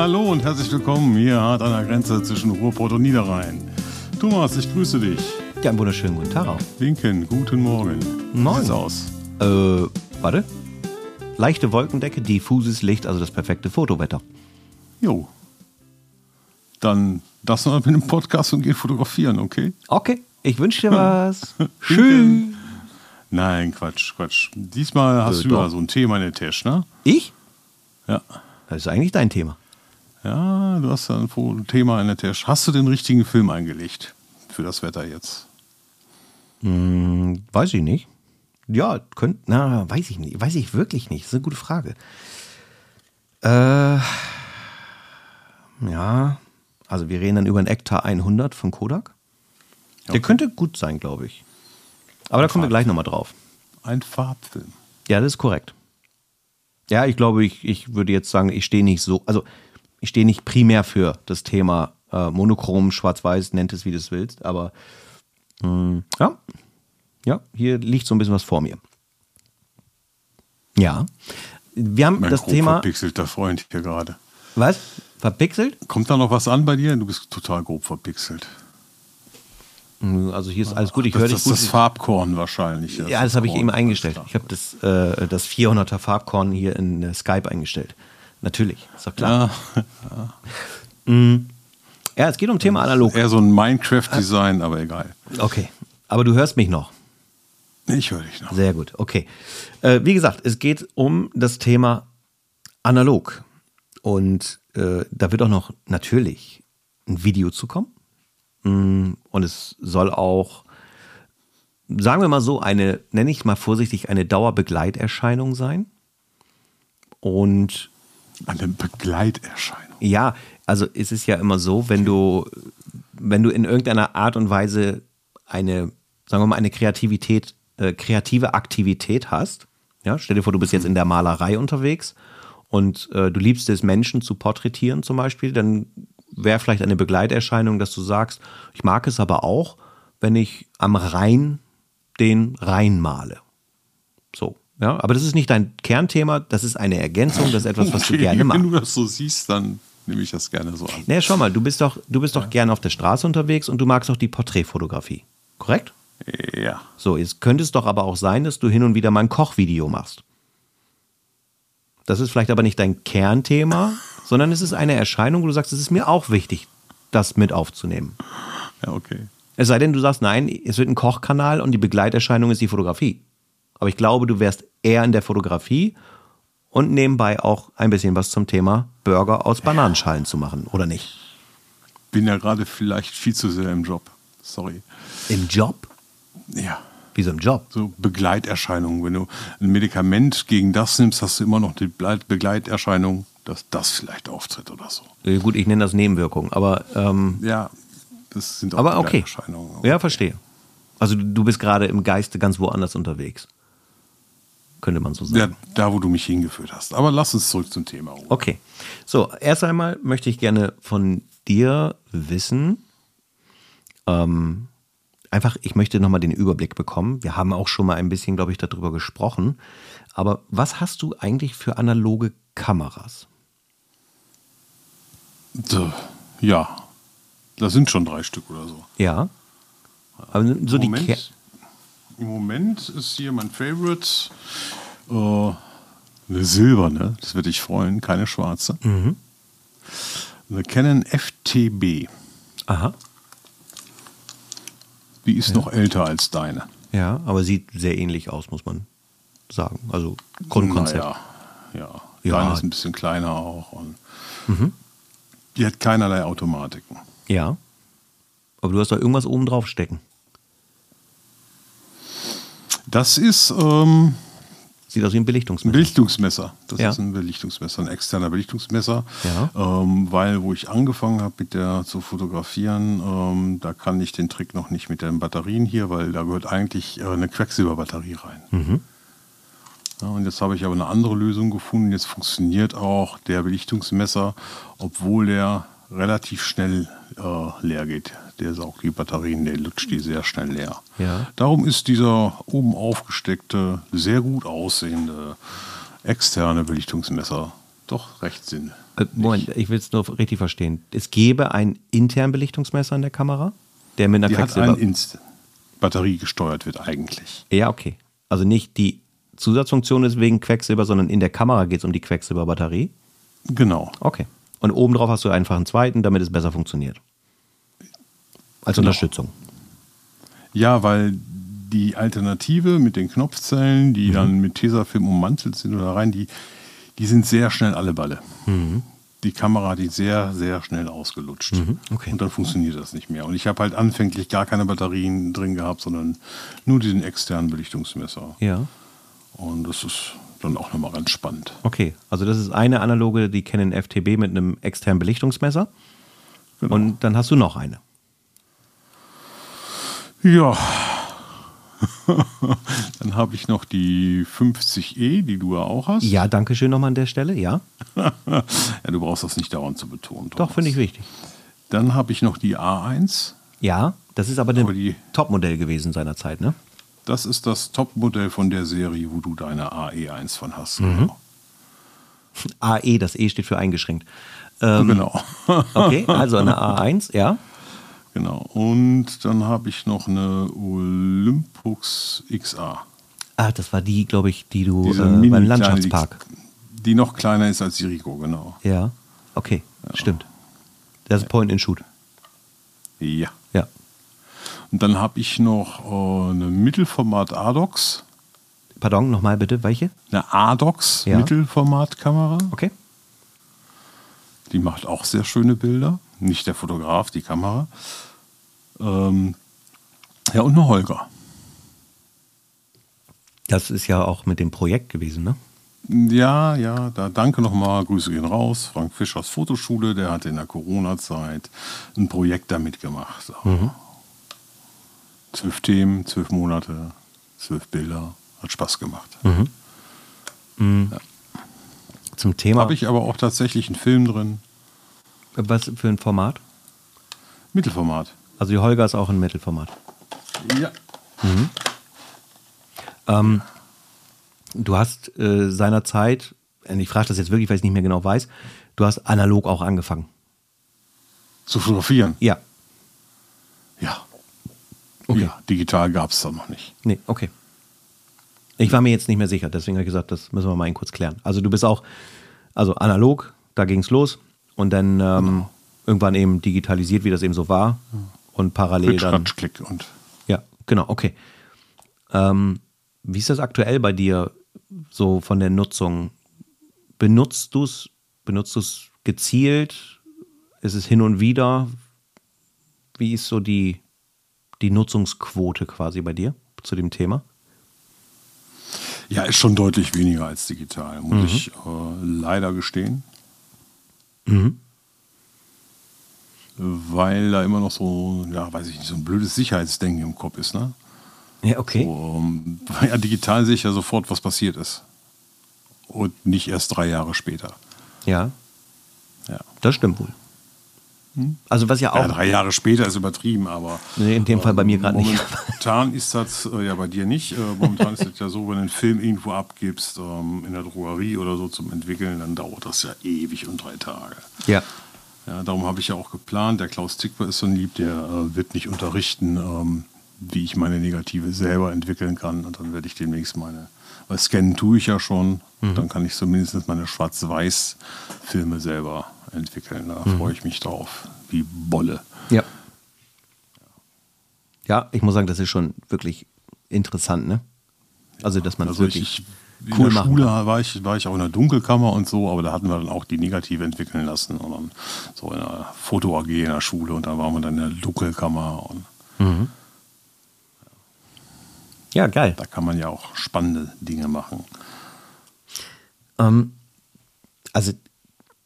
hallo und herzlich willkommen hier hart an der Grenze zwischen Ruhrpott und Niederrhein. Thomas, ich grüße dich. Ja, einen wunderschönen guten Tag auch. Linken, guten Morgen. Moin. Wie aus? Äh, warte. Leichte Wolkendecke, diffuses Licht, also das perfekte Fotowetter. Jo. Dann lassen wir mit dem Podcast und gehen fotografieren, okay? Okay, ich wünsche dir was. Tschüss. Nein, Quatsch, Quatsch. Diesmal hast Äh, du ja so ein Thema in der Tasche, ne? Ich? Ja. Das ist eigentlich dein Thema. Ja, du hast ein Thema in der Tasche. Hast du den richtigen Film eingelegt für das Wetter jetzt? Hm, weiß ich nicht. Ja, könnt, na, weiß ich nicht. Weiß ich wirklich nicht. Das ist eine gute Frage. Äh, ja, also wir reden dann über einen Ektar 100 von Kodak. Der Okay. könnte gut sein, glaube ich. Aber da kommen wir gleich nochmal drauf. Ein Farbfilm. Ja, das ist korrekt. Ja, ich glaube, ich, ich würde jetzt sagen, ich stehe nicht so, also ich stehe nicht primär für das Thema äh, Monochrom, Schwarz-Weiß, nennt es wie du es willst, aber mh, ja, ja, hier liegt so ein bisschen was vor mir. Ja, wir haben Mein das Thema, verpixelter Freund hier gerade. was? Verpixelt? Kommt da noch was an bei dir? Du bist total grob verpixelt. Also hier ist alles gut, ich das höre dich das gut. ist das Farbkorn wahrscheinlich. Ja, das habe ich eben eingestellt. Ich habe das, äh, das 400er Farbkorn hier in äh, Skype eingestellt. Natürlich, ist doch klar. Ja, Ja, es geht um Thema analog. eher so ein Minecraft-Design, aber egal. Okay, aber du hörst mich noch. Ich höre dich noch. Sehr gut, okay. Äh, wie gesagt, es geht um das Thema analog. Und äh, da wird auch noch natürlich ein Video zu kommen. Mm, Und es soll auch, sagen wir mal so, eine, nenne ich mal vorsichtig, eine Dauerbegleiterscheinung sein. Und Eine Begleiterscheinung. ja, also ist es ja immer so, wenn du, wenn du in irgendeiner Art und Weise eine, sagen wir mal, eine Kreativität, äh, kreative Aktivität hast, ja, stell dir vor, du bist jetzt in der Malerei unterwegs und äh, du liebst es, Menschen zu porträtieren zum Beispiel, dann wäre vielleicht eine Begleiterscheinung, dass du sagst, ich mag es aber auch, wenn ich am Rhein den Rhein male. So, ja, aber das ist nicht dein Kernthema, das ist eine Ergänzung, das ist etwas, was du Okay, gerne machst. Wenn du das so siehst, dann nehme ich das gerne so an. Naja, schau mal, du bist doch, du bist doch gern auf der Straße unterwegs und du magst auch die Porträtfotografie. Korrekt? Ja. So, jetzt könnte es doch aber auch sein, dass du hin und wieder mal ein Kochvideo machst. Das ist vielleicht aber nicht dein Kernthema, sondern es ist eine Erscheinung, wo du sagst, es ist mir auch wichtig, das mit aufzunehmen. Ja, okay. Es sei denn, du sagst, nein, es wird ein Kochkanal und die Begleiterscheinung ist die Fotografie. Aber ich glaube, du wärst eher in der Fotografie und nebenbei auch ein bisschen was zum Thema Burger aus Bananenschalen zu machen, oder nicht? Bin ja gerade vielleicht viel zu sehr im Job. Sorry. Im Job? Ja. Wie so im Job. So Begleiterscheinungen. Wenn du ein Medikament gegen das nimmst, hast du immer noch die Begleiterscheinung, dass das vielleicht auftritt oder so. Äh, Gut, ich nenne das Nebenwirkung, aber, ähm, Ja, das sind auch aber okay. Begleiterscheinungen. Ja, verstehe. Also du bist gerade im Geiste ganz woanders unterwegs. Könnte man so Ja, sagen. da, wo du mich hingeführt hast. Aber lass uns zurück zum Thema. Ruhe. Okay. So, erst einmal möchte ich gerne von dir wissen, ähm, einfach, ich möchte nochmal den Überblick bekommen. Wir haben auch schon mal ein bisschen, glaube ich, darüber gesprochen. Aber was hast du eigentlich für analoge Kameras? Ja, das sind schon drei Stück oder so. Ja. Aber so die Ker Moment, Im Moment ist hier mein Favorite äh, eine silberne, das würde dich freuen, keine schwarze. Mhm. Eine Canon FTB. Aha. Die ist noch älter als deine. Ja, aber sieht sehr ähnlich aus, muss man sagen. Also Grundkonzept. Naja, ja. Ja. Deine ist ein bisschen kleiner auch. Und Die hat keinerlei Automatiken. Ja. Aber du hast da irgendwas oben drauf stecken. Das ist ähm, Sieht aus wie ein Belichtungsmittel. Belichtungsmesser. Das Ja. ist ein Belichtungsmesser, ein externer Belichtungsmesser. Ja. Ähm, weil, wo ich angefangen habe, mit der zu fotografieren, ähm, da kann ich den Trick noch nicht mit den Batterien hier, weil da gehört eigentlich äh, eine Quecksilberbatterie rein. Mhm. Ja, und jetzt habe ich aber eine andere Lösung gefunden. Jetzt funktioniert auch der Belichtungsmesser, obwohl der relativ schnell äh, leer geht. Der saugt die Batterien, der lutscht die sehr schnell leer. Ja. Darum ist dieser oben aufgesteckte, sehr gut aussehende externe Belichtungsmesser doch recht Sinn. Äh, Moment, ich will es nur richtig verstehen. Es gäbe ein internen Belichtungsmesser in der Kamera, der mit einer Die hat Quecksilber... ein Inst Batterie gesteuert wird eigentlich. ja, okay. Also nicht die Zusatzfunktion ist wegen Quecksilber, sondern in der Kamera geht es um die Quecksilberbatterie. Genau. Okay. Und obendrauf hast du einfach einen zweiten, damit es besser funktioniert. Als Unterstützung. Ja, weil die Alternative mit den Knopfzellen, die dann mit Tesafilm ummantelt sind oder rein, die, die sind sehr schnell alle Balle. Die Kamera, die sehr, sehr schnell ausgelutscht. okay. Und dann funktioniert das nicht mehr. Und ich habe halt anfänglich gar keine Batterien drin gehabt, sondern nur diesen externen Belichtungsmesser. Ja. Und das ist dann auch nochmal ganz spannend. Okay. Also das ist eine analoge, die kennen FTB mit einem externen Belichtungsmesser. Genau. Und dann hast du noch eine. Ja. dann habe ich noch die 50E, die du ja auch hast. Ja, danke schön nochmal an der Stelle. Ja. ja, du brauchst das nicht dauernd zu betonen. Doch, Thomas. finde ich wichtig. Dann habe ich noch die A1. Ja, das ist aber ein Aber die- Topmodell gewesen seinerzeit, ne? Das ist das Topmodell von der Serie, wo du deine AE1 von hast. Mhm. Genau. AE, das E steht für eingeschränkt. Ähm, genau. Okay, also eine A1, ja. Genau. Und dann habe ich noch eine Olympus XA. Ah, das war die, glaube ich, die du äh, beim Landschaftspark. Die, die noch kleiner ist als die Rico, genau. Ja, okay, stimmt. Das ist Point and Shoot. Ja. Ja. Und dann habe ich noch äh, eine Mittelformat ADOX. Pardon, nochmal bitte, welche? Eine ADOX Ja. Mittelformatkamera. Okay. Die macht auch sehr schöne Bilder. Nicht der Fotograf, die Kamera. Ähm, ja, und eine Holger. Das ist ja auch mit dem Projekt gewesen, ne? Ja, ja, da danke nochmal, Grüße gehen raus. Frank Fischers Fotoschule, der hat in der Corona-Zeit ein Projekt damit gemacht. Zwölf Themen, zwölf Monate, zwölf Bilder. Hat Spaß gemacht. Zum Thema. Habe ich aber auch tatsächlich einen Film drin. Was für ein Format? Mittelformat. Also die Holger ist auch ein Mittelformat. Ja. Du hast äh, seinerzeit, und ich frage das jetzt wirklich, weil ich es nicht mehr genau weiß, du hast analog auch angefangen. Zu fotografieren? Ja. Ja. Okay. Ja, digital gab es da noch nicht. Nee, okay. Ich war mir jetzt nicht mehr sicher, deswegen habe ich gesagt, das müssen wir mal eben kurz klären. Also du bist auch, also analog, da ging es los und dann ähm, irgendwann eben digitalisiert, wie das eben so war und parallel Mit dann. Ratsch, Klick und Ja, genau, okay. Ähm, wie ist das aktuell bei dir so von der Nutzung? Benutzt du es benutzt du's gezielt? Ist es hin und wieder? Wie ist so die, die Nutzungsquote quasi bei dir zu dem Thema? Ja, ist schon deutlich weniger als digital, muss ich äh, leider gestehen. Weil da immer noch so, ja, weiß ich nicht, so ein blödes Sicherheitsdenken im Kopf ist, ne? Ja, okay. Um, ja, digital sehe ich ja sofort, was passiert ist. Und nicht erst drei Jahre später. Ja, Ja. das stimmt wohl. Also was ja auch. Ja, drei Jahre später ist übertrieben, aber. Nee, in dem Fall bei mir gerade nicht. Momentan ist das, äh, ja bei dir nicht, äh, momentan ist das ja so, wenn du einen Film irgendwo abgibst, ähm, in der Drogerie oder so zum Entwickeln, dann dauert das ja ewig und drei Tage. ja. Ja, darum habe ich ja auch geplant, der Klaus Zickwer ist so ein Lieb, der äh, wird mich unterrichten, ähm, wie ich meine Negative selber entwickeln kann. Und dann werde ich demnächst meine, weil scannen tue ich ja schon, dann kann ich zumindest meine Schwarz-Weiß-Filme selber entwickeln. Da freue ich mich drauf, wie Bolle. Ja. Ja, ich muss sagen, das ist schon wirklich interessant, ne? Also, dass man Also ich, wirklich ich, cool in der Schule kann. war ich, war ich auch in der Dunkelkammer und so, aber da hatten wir dann auch die Negative entwickeln lassen. Und dann so in der Foto-AG in der Schule und dann waren wir dann in der Dunkelkammer und Ja, geil. da kann man ja auch spannende Dinge machen. Ähm, also,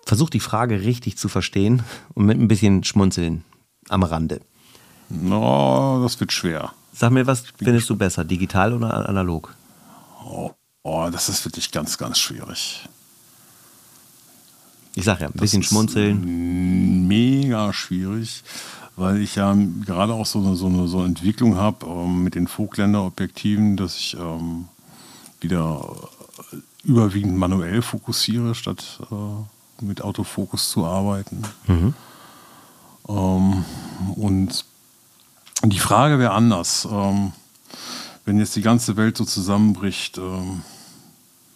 versuch die Frage richtig zu verstehen und mit ein bisschen Schmunzeln am Rande. No, das wird schwer. Sag mir, was findest du besser, digital oder analog? Oh, das ist wirklich ganz, ganz schwierig. Ich sag ja, ein bisschen ist schmunzeln. Mega schwierig, weil ich ja gerade auch so eine, so eine, so eine Entwicklung habe ähm, mit den Vogtländer Objektiven, dass ich ähm, wieder überwiegend manuell fokussiere, statt äh, mit Autofokus zu arbeiten. Mhm. Ähm, und die Frage wäre anders. Ähm, wenn jetzt die ganze Welt so zusammenbricht, ähm,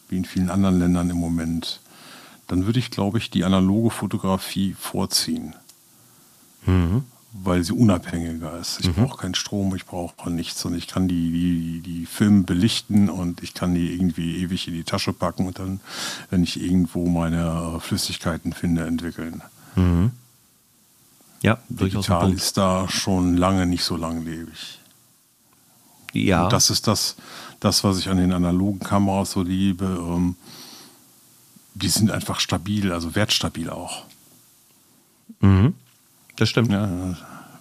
wie in vielen anderen Ländern im Moment, dann würde ich, glaube ich, die analoge Fotografie vorziehen. Mhm. Weil sie unabhängiger ist. Ich mhm. brauche keinen Strom, ich brauche nichts und ich kann die, die, die Filme belichten und ich kann die irgendwie ewig in die Tasche packen und dann, wenn ich irgendwo meine Flüssigkeiten finde, entwickeln. Mhm. Ja, durchaus. Digital ist da schon lange nicht so langlebig. Ja. Und das ist das, das, was ich an den analogen Kameras so liebe. Ähm, die sind einfach stabil, also wertstabil auch. Mhm. Das stimmt. Ja,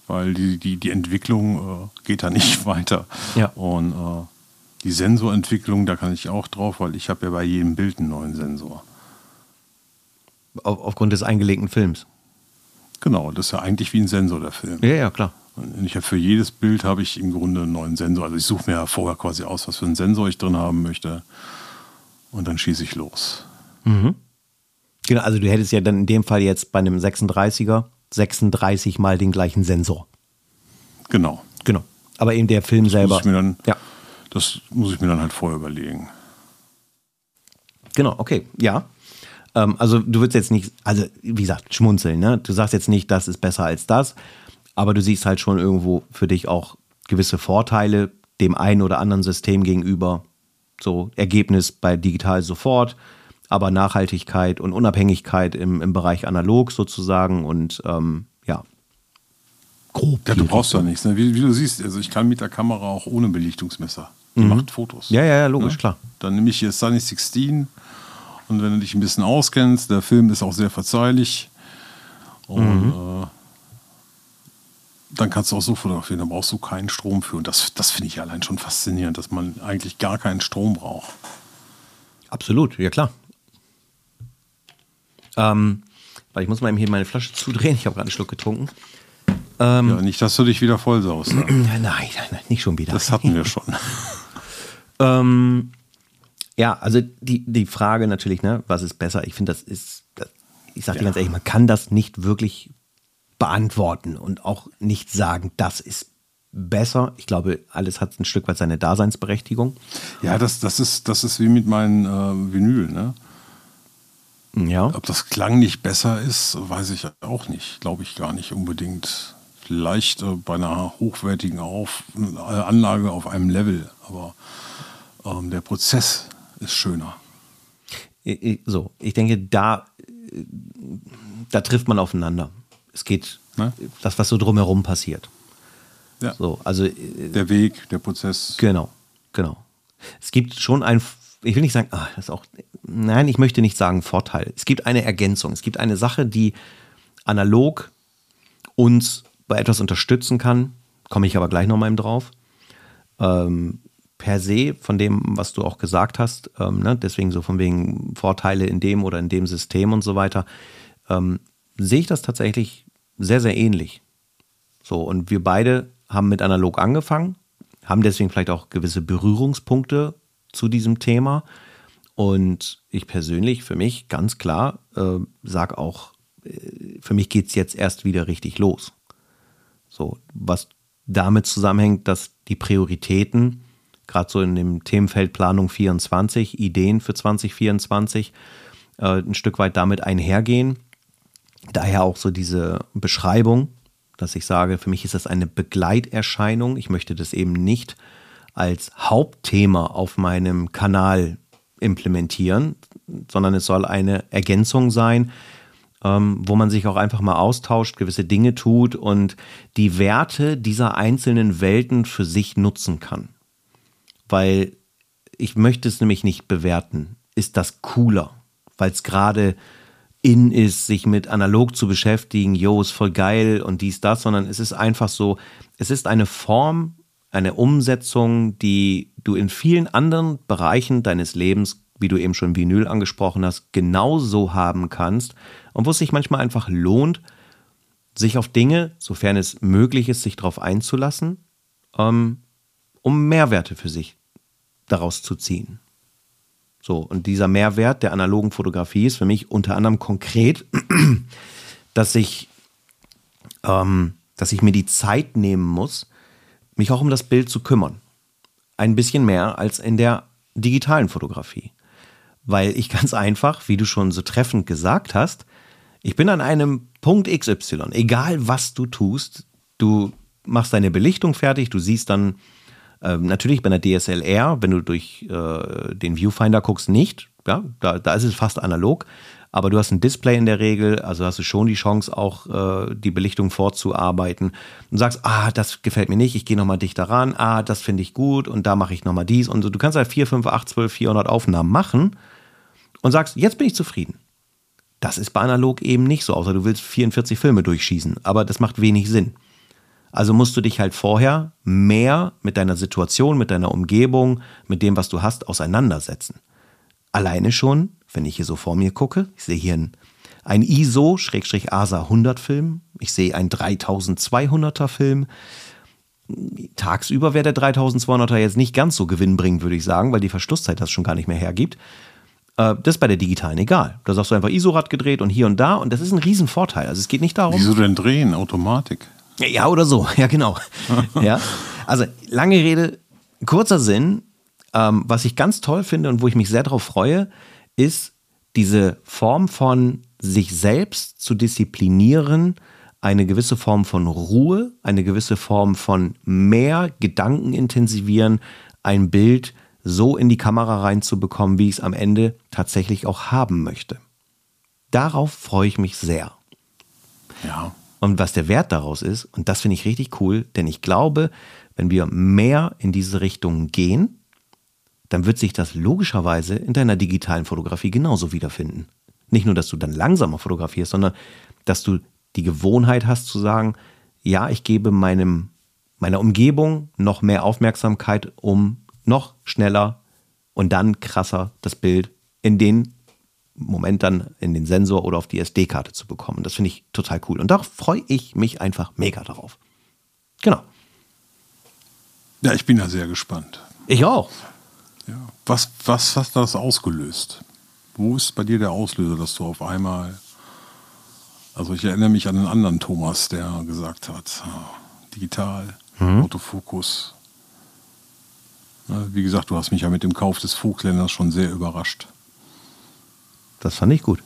weil die, die, die Entwicklung äh, geht da nicht weiter. Ja. Und äh, die Sensorentwicklung, da kann ich auch drauf, weil ich habe ja bei jedem Bild einen neuen Sensor. Auf, aufgrund des eingelegten Films. Genau, das ist ja eigentlich wie ein Sensor, der Film. Ja, ja, klar. Und ich habe für jedes Bild habe ich im Grunde einen neuen Sensor. Also ich suche mir ja vorher quasi aus, was für einen Sensor ich drin haben möchte. Und dann schieße ich los. Mhm. Genau, also du hättest ja dann in dem Fall jetzt bei einem 36er 36 mal den gleichen Sensor. Genau. Genau. Aber eben der Film das selber. Dann, ja. Das muss ich mir dann halt vorher überlegen. Genau, okay, ja. Ähm, also du würdest jetzt nicht, also wie gesagt, schmunzeln, ne? Du sagst jetzt nicht, das ist besser als das, aber du siehst halt schon irgendwo für dich auch gewisse Vorteile dem einen oder anderen System gegenüber. So Ergebnis bei digital sofort, aber Nachhaltigkeit und Unabhängigkeit im, im Bereich analog sozusagen und ähm, ja. Grob. Ja, du brauchst ja nichts. Ne? Wie, wie, du siehst, also ich kann mit der Kamera auch ohne Belichtungsmesser. Die mhm. macht Fotos. Ja, ja, ja, logisch, ne? klar. Dann nehme ich hier Sunny 16 und wenn du dich ein bisschen auskennst, der Film ist auch sehr verzeihlich. Und mhm. äh, dann kannst du auch so fotografieren, da brauchst du keinen Strom für. Und das, das finde ich allein schon faszinierend, dass man eigentlich gar keinen Strom braucht. Absolut, ja klar. Ähm, weil ich muss mal eben hier meine Flasche zudrehen. Ich habe gerade einen Schluck getrunken. Ähm, ja, nicht, dass du dich wieder voll saust. Ja. Nein, nein, nein, nicht schon wieder. Das hatten wir schon. ähm, ja, also die, die Frage natürlich, ne, was ist besser? Ich finde, das ist, das, ich sage ja. dir ganz ehrlich, man kann das nicht wirklich beantworten und auch nicht sagen, das ist besser. Ich glaube, alles hat ein Stück weit seine Daseinsberechtigung. Ja, das, das, ist, das ist wie mit meinen äh, Vinyl, ne? Ja. Ob das Klang nicht besser ist, weiß ich auch nicht. Glaube ich gar nicht unbedingt. Vielleicht äh, bei einer hochwertigen auf, Anlage auf einem Level, aber ähm, der Prozess ist schöner. So, ich denke, da, da trifft man aufeinander. Es geht, ne? das, was so drumherum passiert. Ja. So, also, äh, der Weg, der Prozess. Genau, genau. Es gibt schon ein, ich will nicht sagen, ah, das ist auch, nein, ich möchte nicht sagen Vorteil. Es gibt eine Ergänzung. Es gibt eine Sache, die analog uns bei etwas unterstützen kann. Komme ich aber gleich noch mal drauf. Ähm, per se von dem, was du auch gesagt hast, ähm, ne? deswegen so von wegen Vorteile in dem oder in dem System und so weiter, ähm, sehe ich das tatsächlich sehr, sehr ähnlich. So, und wir beide haben mit analog angefangen, haben deswegen vielleicht auch gewisse Berührungspunkte zu diesem Thema. Und ich persönlich, für mich ganz klar, äh, sage auch, äh, für mich geht es jetzt erst wieder richtig los. So, was damit zusammenhängt, dass die Prioritäten gerade so in dem Themenfeld Planung 24, Ideen für 2024, äh, ein Stück weit damit einhergehen. Daher auch so diese Beschreibung, dass ich sage, für mich ist das eine Begleiterscheinung. Ich möchte das eben nicht als Hauptthema auf meinem Kanal implementieren, sondern es soll eine Ergänzung sein, ähm, wo man sich auch einfach mal austauscht, gewisse Dinge tut und die Werte dieser einzelnen Welten für sich nutzen kann weil ich möchte es nämlich nicht bewerten. Ist das cooler? Weil es gerade in ist, sich mit analog zu beschäftigen, yo, ist voll geil und dies, das, sondern es ist einfach so, es ist eine Form, eine Umsetzung, die du in vielen anderen Bereichen deines Lebens, wie du eben schon Vinyl angesprochen hast, genauso haben kannst und wo es sich manchmal einfach lohnt, sich auf Dinge, sofern es möglich ist, sich darauf einzulassen, ähm, um Mehrwerte für sich daraus zu ziehen. So, und dieser Mehrwert der analogen Fotografie ist für mich unter anderem konkret, dass ich, ähm, dass ich mir die Zeit nehmen muss, mich auch um das Bild zu kümmern. Ein bisschen mehr als in der digitalen Fotografie. Weil ich ganz einfach, wie du schon so treffend gesagt hast, ich bin an einem Punkt XY, egal was du tust, du machst deine Belichtung fertig, du siehst dann äh, natürlich bei einer DSLR, wenn du durch äh, den Viewfinder guckst, nicht. Ja, da, da ist es fast analog. Aber du hast ein Display in der Regel, also hast du schon die Chance, auch äh, die Belichtung vorzuarbeiten und sagst, ah, das gefällt mir nicht, ich gehe nochmal dichter ran, ah, das finde ich gut und da mache ich nochmal dies und so. Du kannst halt 4, 5, 8, 12, 400 Aufnahmen machen und sagst, jetzt bin ich zufrieden. Das ist bei analog eben nicht so, außer du willst 44 Filme durchschießen, aber das macht wenig Sinn. Also musst du dich halt vorher mehr mit deiner Situation, mit deiner Umgebung, mit dem, was du hast, auseinandersetzen. Alleine schon, wenn ich hier so vor mir gucke, ich sehe hier ein, ein ISO-ASA 100 Film, ich sehe einen 3200er Film. Tagsüber wäre der 3200er jetzt nicht ganz so gewinnbringend, würde ich sagen, weil die Verschlusszeit das schon gar nicht mehr hergibt. Äh, das ist bei der digitalen egal. Da sagst du einfach ISO-Rad gedreht und hier und da und das ist ein Riesenvorteil. Also es geht nicht darum. Wieso denn drehen? Automatik. Ja, oder so, ja, genau. ja. Also, lange Rede, kurzer Sinn. Ähm, was ich ganz toll finde und wo ich mich sehr darauf freue, ist diese Form von sich selbst zu disziplinieren, eine gewisse Form von Ruhe, eine gewisse Form von mehr Gedanken intensivieren, ein Bild so in die Kamera reinzubekommen, wie ich es am Ende tatsächlich auch haben möchte. Darauf freue ich mich sehr. Ja. Und was der Wert daraus ist, und das finde ich richtig cool, denn ich glaube, wenn wir mehr in diese Richtung gehen, dann wird sich das logischerweise in deiner digitalen Fotografie genauso wiederfinden. Nicht nur, dass du dann langsamer fotografierst, sondern dass du die Gewohnheit hast zu sagen, ja, ich gebe meinem, meiner Umgebung noch mehr Aufmerksamkeit, um noch schneller und dann krasser das Bild in den Moment dann in den Sensor oder auf die SD-Karte zu bekommen. Das finde ich total cool. Und da freue ich mich einfach mega darauf. Genau. Ja, ich bin da sehr gespannt. Ich auch. Ja. Was, was hat das ausgelöst? Wo ist bei dir der Auslöser, dass du auf einmal. Also ich erinnere mich an einen anderen Thomas, der gesagt hat, ah, digital, mhm. Autofokus. Wie gesagt, du hast mich ja mit dem Kauf des Vogtländers schon sehr überrascht. Das fand ich gut.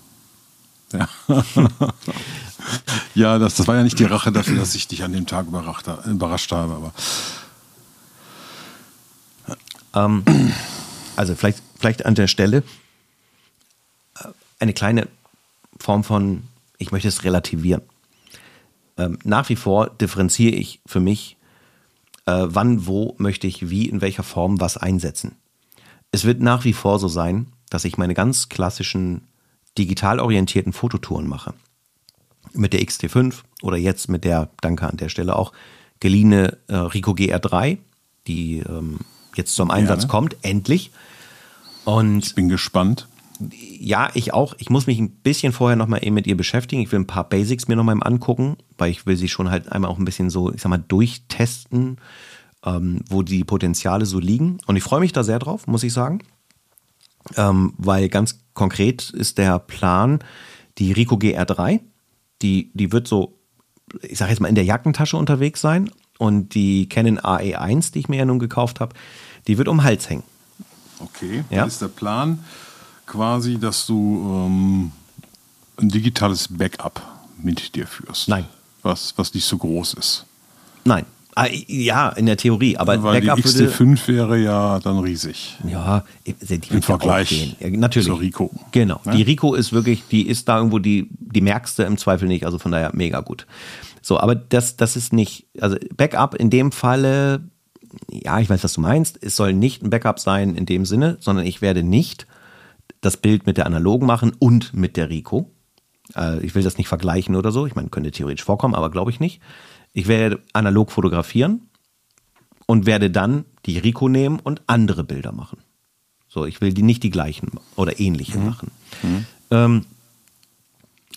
Ja, ja das, das war ja nicht die Rache dafür, dass ich dich an dem Tag überrascht habe, aber. Ähm, also vielleicht, vielleicht an der Stelle äh, eine kleine Form von, ich möchte es relativieren. Ähm, nach wie vor differenziere ich für mich, äh, wann, wo möchte ich wie, in welcher Form was einsetzen. Es wird nach wie vor so sein, dass ich meine ganz klassischen digital orientierten Fototouren mache. Mit der XT5 oder jetzt mit der, danke an der Stelle auch, geliehene äh, Rico GR3, die ähm, jetzt zum Einsatz Gerne. kommt, endlich. Und ich bin gespannt. Ja, ich auch. Ich muss mich ein bisschen vorher nochmal eben mit ihr beschäftigen. Ich will ein paar Basics mir nochmal angucken, weil ich will sie schon halt einmal auch ein bisschen so, ich sag mal, durchtesten, ähm, wo die Potenziale so liegen. Und ich freue mich da sehr drauf, muss ich sagen ähm, weil ganz konkret ist der Plan, die Rico GR3, die, die wird so, ich sage jetzt mal, in der Jackentasche unterwegs sein und die Canon AE1, die ich mir ja nun gekauft habe, die wird um den Hals hängen. Okay, ja? ist der Plan quasi, dass du ähm, ein digitales Backup mit dir führst. Nein. Was, was nicht so groß ist. Nein, Ah, ja, in der Theorie, aber Weil Backup die XT5 wäre ja dann riesig. Ja, die im Vergleich ja, natürlich. zur Rico. Genau, ne? die Rico ist wirklich, die ist da irgendwo die, die merkste im Zweifel nicht, also von daher mega gut. So, aber das, das ist nicht, also Backup in dem Falle, ja, ich weiß, was du meinst, es soll nicht ein Backup sein in dem Sinne, sondern ich werde nicht das Bild mit der analogen machen und mit der Rico. Äh, ich will das nicht vergleichen oder so, ich meine, könnte theoretisch vorkommen, aber glaube ich nicht ich werde analog fotografieren und werde dann die Rico nehmen und andere Bilder machen. So, ich will die nicht die gleichen oder ähnliche mhm. machen. Mhm. Ähm,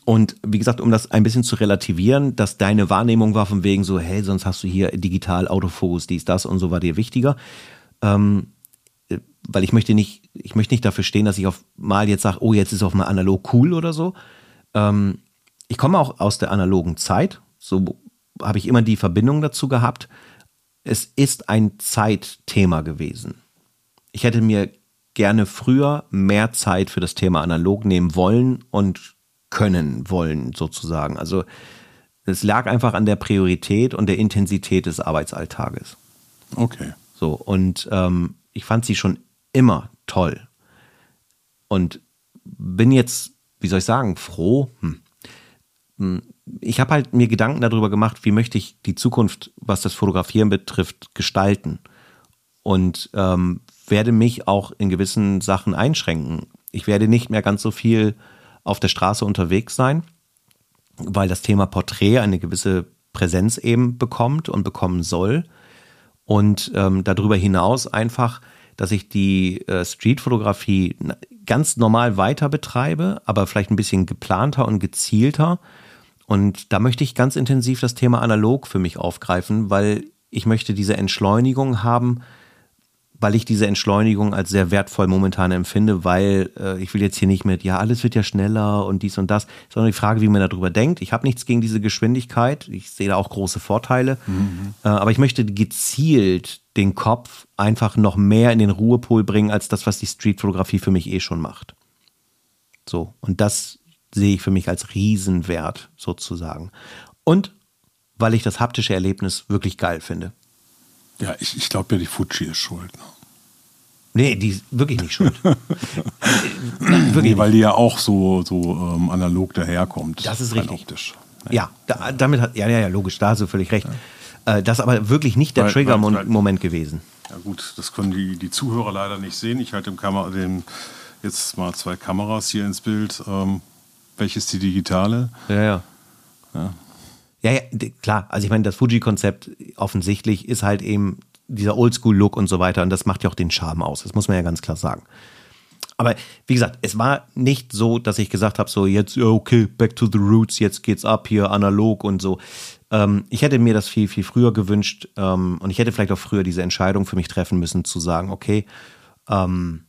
und wie gesagt, um das ein bisschen zu relativieren, dass deine Wahrnehmung war von wegen so, hey, sonst hast du hier digital Autofokus, dies, das und so war dir wichtiger. Ähm, weil ich möchte nicht, ich möchte nicht dafür stehen, dass ich auf mal jetzt sage, oh, jetzt ist auf mal analog cool oder so. Ähm, ich komme auch aus der analogen Zeit. So habe ich immer die Verbindung dazu gehabt. Es ist ein Zeitthema gewesen. Ich hätte mir gerne früher mehr Zeit für das Thema analog nehmen wollen und können wollen, sozusagen. Also es lag einfach an der Priorität und der Intensität des Arbeitsalltages. Okay. So, und ähm, ich fand sie schon immer toll. Und bin jetzt, wie soll ich sagen, froh. Hm. Ich habe halt mir Gedanken darüber gemacht, wie möchte ich die Zukunft, was das Fotografieren betrifft, gestalten. Und ähm, werde mich auch in gewissen Sachen einschränken. Ich werde nicht mehr ganz so viel auf der Straße unterwegs sein, weil das Thema Porträt eine gewisse Präsenz eben bekommt und bekommen soll. Und ähm, darüber hinaus einfach, dass ich die äh, Streetfotografie ganz normal weiter betreibe, aber vielleicht ein bisschen geplanter und gezielter. Und da möchte ich ganz intensiv das Thema analog für mich aufgreifen, weil ich möchte diese Entschleunigung haben, weil ich diese Entschleunigung als sehr wertvoll momentan empfinde, weil äh, ich will jetzt hier nicht mit, ja, alles wird ja schneller und dies und das, sondern die Frage, wie man darüber denkt. Ich habe nichts gegen diese Geschwindigkeit, ich sehe da auch große Vorteile, mhm. äh, aber ich möchte gezielt den Kopf einfach noch mehr in den Ruhepol bringen, als das, was die Streetfotografie für mich eh schon macht. So, und das sehe ich für mich als Riesenwert sozusagen. Und weil ich das haptische Erlebnis wirklich geil finde. Ja, ich, ich glaube ja, die Fuji ist schuld. Ne? Nee, die ist wirklich nicht schuld. wirklich nee, weil die ja auch so, so ähm, analog daherkommt. Das ist richtig. Optisch. Ja, da, damit hat, ja, ja, ja, logisch, da hast du völlig recht. Ja. Äh, das ist aber wirklich nicht der Trigger-Moment gewesen. Ja gut, das können die, die Zuhörer leider nicht sehen. Ich halte dem Kamera, dem jetzt mal zwei Kameras hier ins Bild. Ähm, welches die digitale? Ja, ja. ja. Ja, ja, klar. Also ich meine, das Fuji-Konzept offensichtlich ist halt eben dieser Oldschool-Look und so weiter. Und das macht ja auch den Charme aus. Das muss man ja ganz klar sagen. Aber wie gesagt, es war nicht so, dass ich gesagt habe, so jetzt, okay, back to the roots, jetzt geht's ab hier analog und so. Ähm, ich hätte mir das viel, viel früher gewünscht ähm, und ich hätte vielleicht auch früher diese Entscheidung für mich treffen müssen, zu sagen, okay, ähm,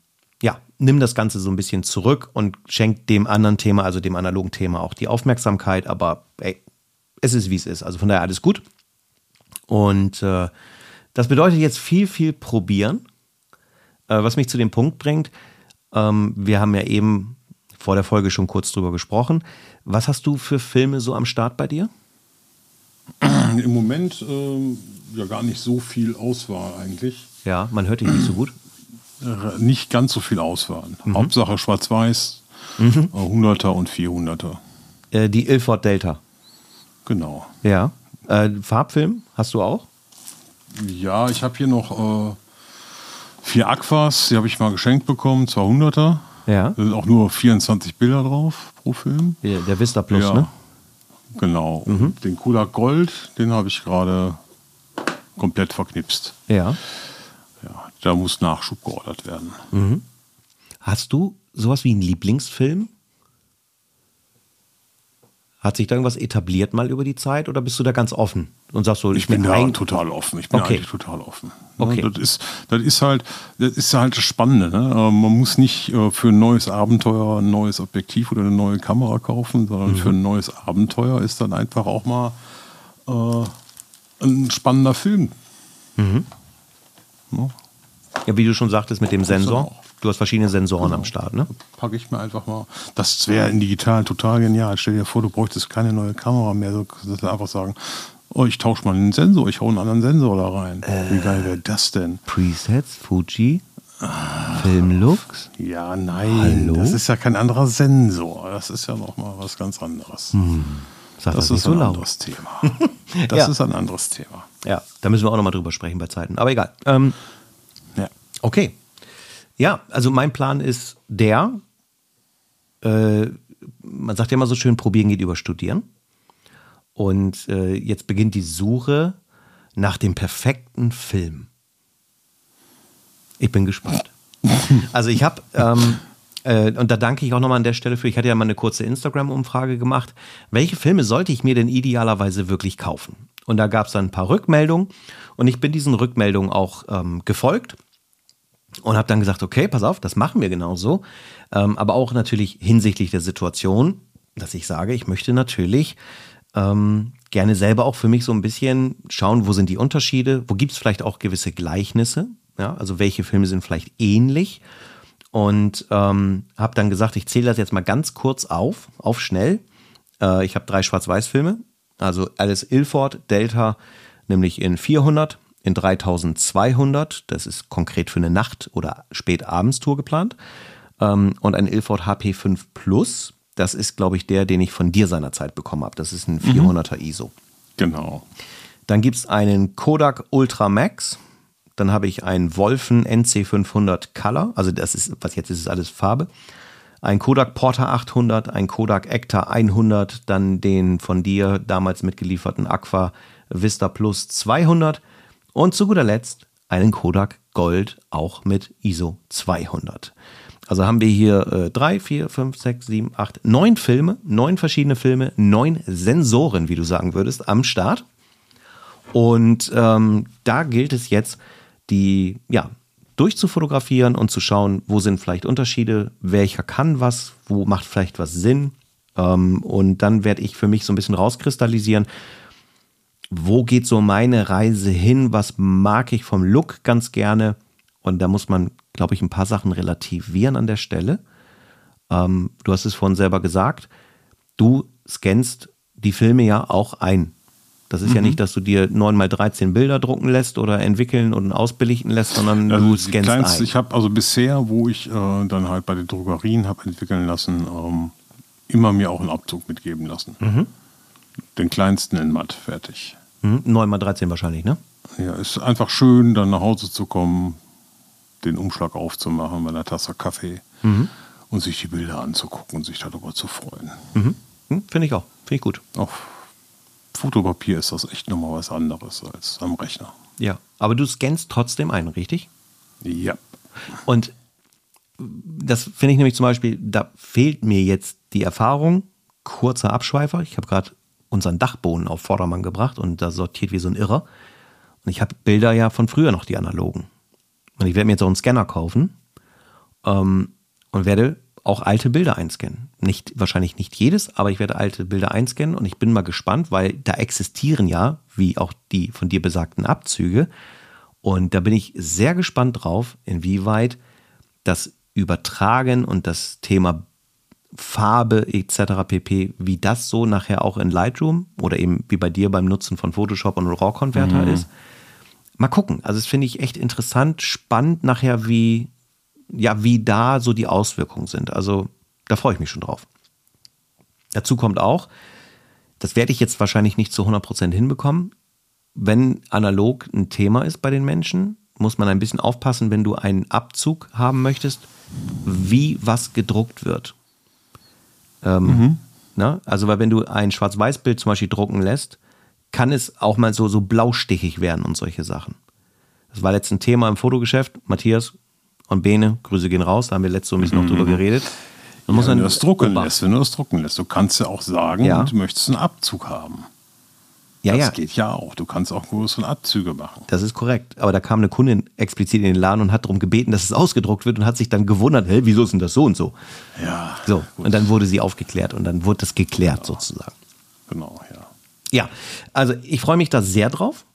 nimm das Ganze so ein bisschen zurück und schenk dem anderen Thema, also dem analogen Thema auch die Aufmerksamkeit, aber ey, es ist, wie es ist. Also von daher alles gut. Und äh, das bedeutet jetzt viel, viel probieren, äh, was mich zu dem Punkt bringt. Ähm, wir haben ja eben vor der Folge schon kurz drüber gesprochen. Was hast du für Filme so am Start bei dir? Im Moment äh, ja gar nicht so viel Auswahl eigentlich. Ja, man hört dich nicht so gut. Äh, nicht ganz so viel Auswahl. Mhm. Hauptsache Schwarz-Weiß, mhm. 100er und 400er. Äh, die Ilford Delta. Genau. Ja. Äh, Farbfilm hast du auch? Ja, ich habe hier noch äh, vier Aquas, die habe ich mal geschenkt bekommen, 200er. Ja. Da sind auch nur 24 Bilder drauf pro Film. Der, der Vista Plus, ja. ne? Genau. Mhm. Den Kodak Gold, den habe ich gerade komplett verknipst. Ja. Da muss Nachschub geordert werden. Mhm. Hast du sowas wie einen Lieblingsfilm? Hat sich da irgendwas etabliert mal über die Zeit oder bist du da ganz offen und sagst so, ich, ich bin da total offen. Ich bin okay. eigentlich total offen. Okay. Das ist, das ist halt, das ist halt das Spannende. Ne? Man muss nicht äh, für ein neues Abenteuer ein neues Objektiv oder eine neue Kamera kaufen, sondern mhm. für ein neues Abenteuer ist dann einfach auch mal äh, ein spannender Film. Mhm. Ja. Ja, wie du schon sagtest mit dem Sensor. Du hast verschiedene Sensoren genau. am Start, ne? Packe ich mir einfach mal. Das wäre in digital total genial. Stell dir vor, du bräuchtest keine neue Kamera mehr. Du kannst einfach sagen, oh, ich tausche mal einen Sensor, ich hau einen anderen Sensor da rein. Äh, Wie geil wäre das denn? Presets, Fuji, Filmlux? Ja, nein. Hallo? Das ist ja kein anderer Sensor. Das ist ja noch mal was ganz anderes. Hm. Sag das, das ist so ein laut. anderes Thema. Das ja. ist ein anderes Thema. Ja, da müssen wir auch noch mal drüber sprechen bei Zeiten. Aber egal. Ähm. Okay. Ja, also mein Plan ist der, äh, man sagt ja immer so schön, probieren geht über studieren. Und äh, jetzt beginnt die Suche nach dem perfekten Film. Ich bin gespannt. Also ich habe, ähm, äh, und da danke ich auch nochmal an der Stelle für, ich hatte ja mal eine kurze Instagram-Umfrage gemacht, welche Filme sollte ich mir denn idealerweise wirklich kaufen? Und da gab es dann ein paar Rückmeldungen und ich bin diesen Rückmeldungen auch ähm, gefolgt Und habe dann gesagt, okay, pass auf, das machen wir genauso. Ähm, aber auch natürlich hinsichtlich der Situation, dass ich sage, ich möchte natürlich ähm, gerne selber auch für mich so ein bisschen schauen, wo sind die Unterschiede, wo gibt es vielleicht auch gewisse Gleichnisse, ja, also welche Filme sind vielleicht ähnlich. Und ähm, habe dann gesagt, ich zähle das jetzt mal ganz kurz auf, auf schnell. Äh, ich habe drei Schwarz-Weiß-Filme, also Alice Ilford, Delta, nämlich in 400, in 3200, das ist konkret für eine Nacht- oder Spätabendstour geplant. Ähm, und ein Ilford HP5 Plus, das ist, glaube ich, der, den ich von dir seinerzeit bekommen habe. Das ist ein 400er ISO. Genau. Dann gibt es einen Kodak Ultra Max. Dann habe ich einen Wolfen NC500 Color. Also das ist, was jetzt ist, ist alles Farbe. Ein Kodak Porter 800, ein Kodak Ekta 100, dann den von dir damals mitgelieferten Aqua Vista Plus 200 und zu guter Letzt einen Kodak Gold auch mit ISO 200. Also haben wir hier äh, drei, vier, fünf, sechs, sieben, acht, neun Filme, neun verschiedene Filme, neun Sensoren, wie du sagen würdest, am Start. Und ähm, da gilt es jetzt, die ja durchzufotografieren und zu schauen, wo sind vielleicht Unterschiede, welcher kann was, wo macht vielleicht was Sinn. Ähm, und dann werde ich für mich so ein bisschen rauskristallisieren, wo geht so meine Reise hin, was mag ich vom Look ganz gerne. Und da muss man, glaube ich, ein paar Sachen relativieren an der Stelle. Ähm, du hast es vorhin selber gesagt, du scannst die Filme ja auch ein. Das ist mhm. ja nicht, dass du dir 9 mal 13 Bilder drucken lässt oder entwickeln und ausbelichten lässt, sondern also du scannst kleinste, ein. Ich habe also bisher, wo ich äh, dann halt bei den Drogerien habe entwickeln lassen, ähm, immer mir auch einen Abzug mitgeben lassen. Mhm. Den kleinsten in matt, fertig. Mhm. 9 mal 13 wahrscheinlich, ne? Ja, ist einfach schön, dann nach Hause zu kommen, den Umschlag aufzumachen bei einer Tasse Kaffee mhm. und sich die Bilder anzugucken und sich darüber zu freuen. Mhm. Hm, finde ich auch. Finde ich gut. Auf Fotopapier ist das echt nochmal was anderes als am Rechner. Ja, aber du scannst trotzdem ein, richtig? Ja. Und das finde ich nämlich zum Beispiel, da fehlt mir jetzt die Erfahrung. Kurzer Abschweifer. Ich habe gerade unseren Dachboden auf Vordermann gebracht und da sortiert wie so ein Irrer. Und ich habe Bilder ja von früher noch, die analogen. Und ich werde mir jetzt auch einen Scanner kaufen ähm, und werde auch alte Bilder einscannen. Nicht, wahrscheinlich nicht jedes, aber ich werde alte Bilder einscannen und ich bin mal gespannt, weil da existieren ja, wie auch die von dir besagten Abzüge. Und da bin ich sehr gespannt drauf, inwieweit das Übertragen und das Thema Farbe etc. pp, wie das so nachher auch in Lightroom oder eben wie bei dir beim Nutzen von Photoshop und RAW-Converter mhm. ist mal gucken. Also das finde ich echt interessant, spannend nachher, wie, ja, wie da so die Auswirkungen sind. Also da freue ich mich schon drauf. Dazu kommt auch, das werde ich jetzt wahrscheinlich nicht zu 100% hinbekommen. Wenn analog ein Thema ist bei den Menschen, muss man ein bisschen aufpassen, wenn du einen Abzug haben möchtest, wie was gedruckt wird. Ähm, mhm. na? Also, weil wenn du ein Schwarz-Weiß-Bild zum Beispiel drucken lässt, kann es auch mal so, so blaustichig werden und solche Sachen. Das war letztens ein Thema im Fotogeschäft. Matthias und Bene, Grüße gehen raus, da haben wir letztes Mal ein bisschen mhm. noch drüber geredet. Man ja, wenn du das drucken lässt, wenn du das drucken lässt, du kannst ja auch sagen, ja. du möchtest einen Abzug haben. Ja, das ja. geht ja auch. Du kannst auch größere Abzüge machen. Das ist korrekt. Aber da kam eine Kundin explizit in den Laden und hat darum gebeten, dass es ausgedruckt wird und hat sich dann gewundert, hey, wieso ist denn das so und so? Ja. So. Gut. Und dann wurde sie aufgeklärt und dann wurde das geklärt ja. sozusagen. Genau, ja. Ja, also ich freue mich da sehr drauf.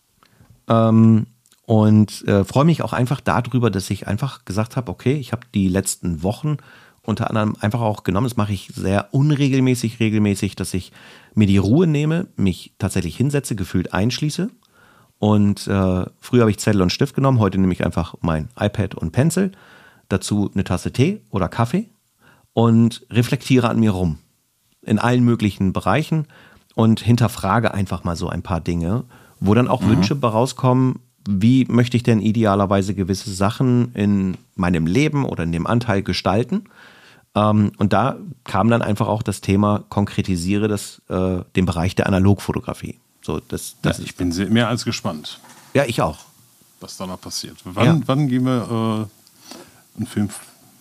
Ähm, und äh, freue mich auch einfach darüber, dass ich einfach gesagt habe, okay, ich habe die letzten Wochen unter anderem einfach auch genommen, das mache ich sehr unregelmäßig, regelmäßig, dass ich mir die Ruhe nehme, mich tatsächlich hinsetze, gefühlt einschließe. Und äh, früher habe ich Zettel und Stift genommen, heute nehme ich einfach mein iPad und Pencil, dazu eine Tasse Tee oder Kaffee und reflektiere an mir rum. In allen möglichen Bereichen und hinterfrage einfach mal so ein paar Dinge, wo dann auch mhm. Wünsche rauskommen, wie möchte ich denn idealerweise gewisse Sachen in meinem Leben oder in dem Anteil gestalten. Ähm, und da kam dann einfach auch das Thema, konkretisiere das, äh, den Bereich der Analogfotografie. So, das, das ja, ich bin sehr, mehr als gespannt. Ja, ich auch. Was da noch passiert. Wann, ja. wann gehen wir äh, einen Film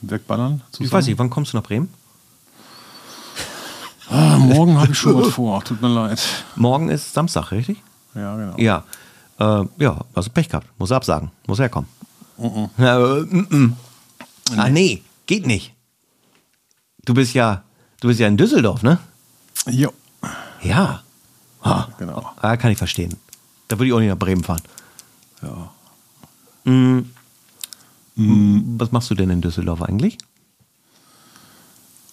wegballern? Zusammen? Ich weiß nicht, wann kommst du nach Bremen? Ah, morgen habe ich schon was vor, tut mir leid. Morgen ist Samstag, richtig? Ja, genau. Ja, äh, ja also Pech gehabt. Muss absagen, muss herkommen. Ja, äh, mm, mm. Ah, nee, geht nicht. Du bist ja, du bist ja in Düsseldorf, ne? Jo. Ja. Ah, Genau. ah, kann ich verstehen. Da würde ich auch nicht nach Bremen fahren. Ja. Was machst du denn in Düsseldorf eigentlich?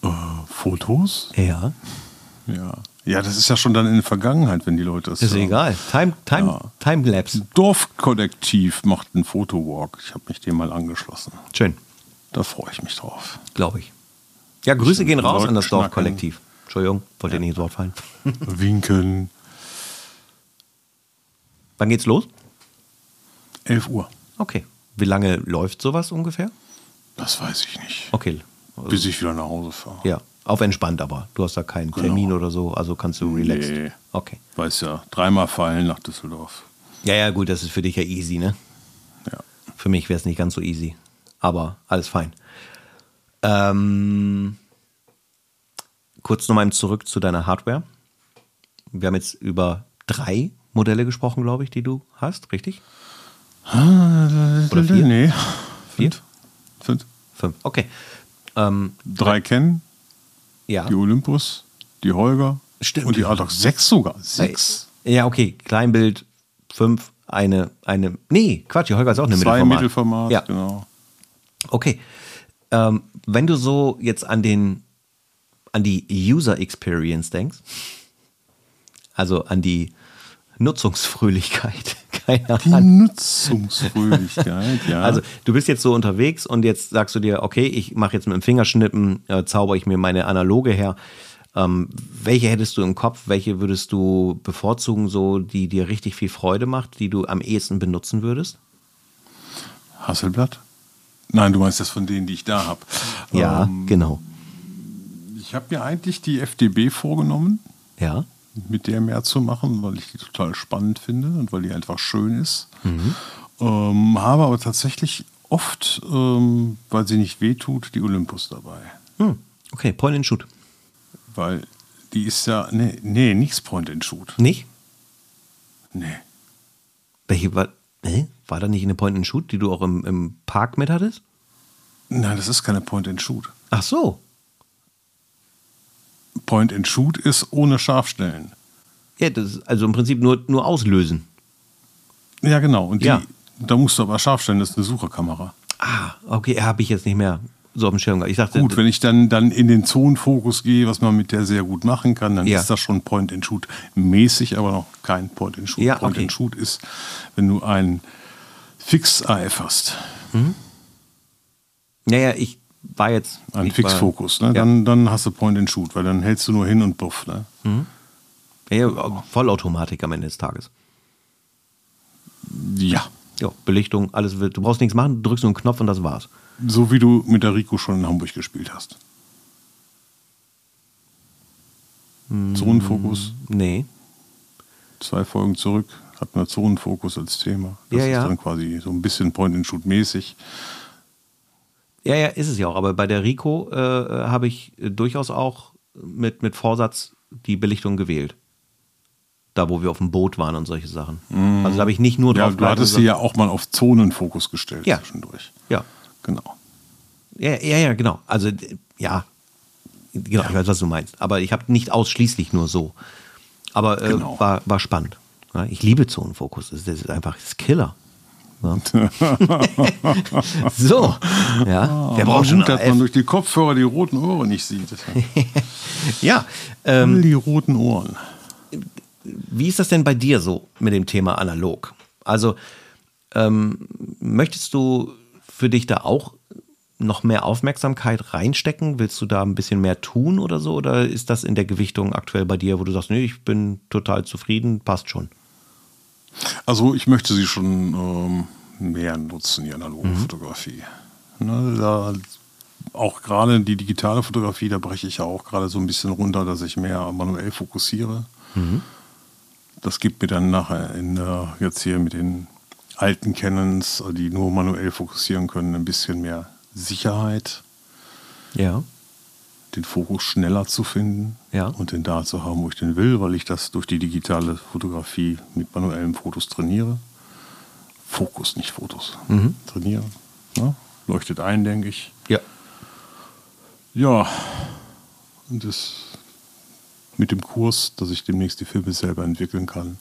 Äh, Fotos? Ja. Ja. Ja, das ist ja schon dann in der Vergangenheit, wenn die Leute das Ist sagen. egal. Time, time, Ja. Timelapse. Dorfkollektiv macht einen Fotowalk. Ich habe mich dem mal angeschlossen. Schön, Da freue ich mich drauf. glaube ich. Ja, Grüße gehen raus Leuten an das. Dorfkollektiv. Entschuldigung, wollte dir nicht ins Wort fallen. Winken. Wann geht's los? 11 Uhr. Okay. Wie lange läuft sowas ungefähr? Das weiß ich nicht. Okay. Bis ich wieder nach Hause fahre. Ja, auf entspannt aber. Du hast da keinen Genau. Termin oder so, also kannst du relaxed. Nee. Okay. Weiß ja, dreimal fallen nach Düsseldorf. Ja, ja, gut, das ist für dich ja easy, ne? Ja. Für mich wäre es nicht ganz so easy. Aber alles fein. Ähm, kurz nochmal zurück zu deiner Hardware. Wir haben jetzt über drei Modelle gesprochen, glaube ich, die du hast, richtig? Oder vier? Nee. Vier? Fünf. Fünf. Fünf. Okay. Ähm, Drei kennen, ja. die Olympus, die Holger Stimmt. und die Adox. Sechs sogar. Sechs. Ja, okay. Kleinbild, fünf, eine, eine. Nee, Quatsch, die Holger ist auch eine Zwei Mittelformat. Mittelformat, Ja. genau. Okay. Ähm, wenn du so jetzt an den an die User Experience denkst, also an die Nutzungsfröhlichkeit, keine Die Ahnung. Nutzungsfröhlichkeit, ja. Also du bist jetzt so unterwegs und jetzt sagst du dir, okay, ich mache jetzt mit dem Fingerschnippen, äh, zauber ich mir meine analoge her. Ähm, welche hättest du im Kopf? Welche würdest du bevorzugen, so die dir richtig viel Freude macht, die du am ehesten benutzen würdest? Hasselblatt? Nein, du meinst das von denen, die ich da habe. Ja, Ähm, genau. ich habe mir eigentlich die FDB vorgenommen, Ja. mit der mehr zu machen, weil ich die total spannend finde und weil die einfach schön ist. Ähm, habe aber tatsächlich oft, ähm, weil sie nicht wehtut, die Olympus dabei. Hm. Okay, Point and Shoot. Weil die ist ja, nee, nee, nichts Point and Shoot. Nicht? Nee. Welche war. Hä? War da nicht eine Point and Shoot, die du auch im, im Park mit hattest? Nein, das ist keine Point and Shoot. Ach so. Point and Shoot ist ohne Scharfstellen. Ja, das ist also im Prinzip nur, nur auslösen. Ja, genau. Und die, Ja. da musst du aber scharf stellen, das ist eine Sucherkamera. Ah, okay, habe ich jetzt nicht mehr so auf dem Schirm gehabt. Ich dachte, Gut, wenn ich dann, dann in den Zonenfokus gehe, was man mit der sehr gut machen kann, dann Ja. ist das schon Point and Shoot mäßig, aber noch kein Point and Shoot. Ja, Point okay. and Shoot ist, wenn du einen Fix-AF hast, ja, ja, ich war jetzt. war- Fixfokus, ne? Ja. dann, dann hast du Point and Shoot, weil dann hältst du nur hin und buff. Ne? Ja, Vollautomatik am Ende des Tages. Ja, Ja, Belichtung, alles wird. Du brauchst nichts machen, drückst nur einen Knopf und das war's. so wie du mit der Rico schon in Hamburg gespielt hast. Hm. Zonenfokus, Nee. zwei Folgen zurück, hatten wir Zonenfokus als Thema. Das Ja, ist ja. dann quasi so ein bisschen Point and Shoot mäßig. Ja, ja, ist es ja auch. Aber bei der Rico äh, habe ich durchaus auch mit, mit Vorsatz die Belichtung gewählt. Da, wo wir auf dem Boot waren und solche Sachen. Also da habe ich nicht nur Ja, drauf du gehalten hattest sie ja auch mal auf Zonenfokus gestellt Ja. zwischendurch. Ja. Genau. Ja, ja, ja, genau. Also, ja. Genau, ich weiß, was du meinst. Aber ich habe nicht ausschließlich nur so. Aber äh, Genau. war, war spannend. Ja, ich liebe Zonenfokus. Das ist, einfach das Killer. Ja. so. Ja. Wer Aber braucht schon gut, dass man durch die Kopfhörer die roten Ohren nicht sieht. Ja. Ähm, die roten Ohren. Wie ist das denn bei dir so mit dem Thema analog? Also ähm, möchtest du für dich da auch noch mehr Aufmerksamkeit reinstecken? Willst du da ein bisschen mehr tun oder so? Oder ist das in der Gewichtung aktuell bei dir, wo du sagst, nee, ich bin total zufrieden, passt schon? Also ich möchte sie schon ähm, mehr nutzen, die analoge Mhm. Fotografie. Ne, da, auch gerade die digitale Fotografie, da breche ich ja auch gerade so ein bisschen runter, dass ich mehr manuell fokussiere. Mhm. Das gibt mir dann nachher in, äh, jetzt hier mit den alten Canons, die nur manuell fokussieren können, ein bisschen mehr Sicherheit, Ja. Den Fokus schneller zu finden Ja. und den da zu haben, wo ich den will, weil ich das durch die digitale Fotografie mit manuellen Fotos trainiere. Fokus, nicht Fotos. Trainieren. Ne? Leuchtet ein, denke ich. Ja. Ja, und das mit dem Kurs, dass ich demnächst die Filme selber entwickeln kann.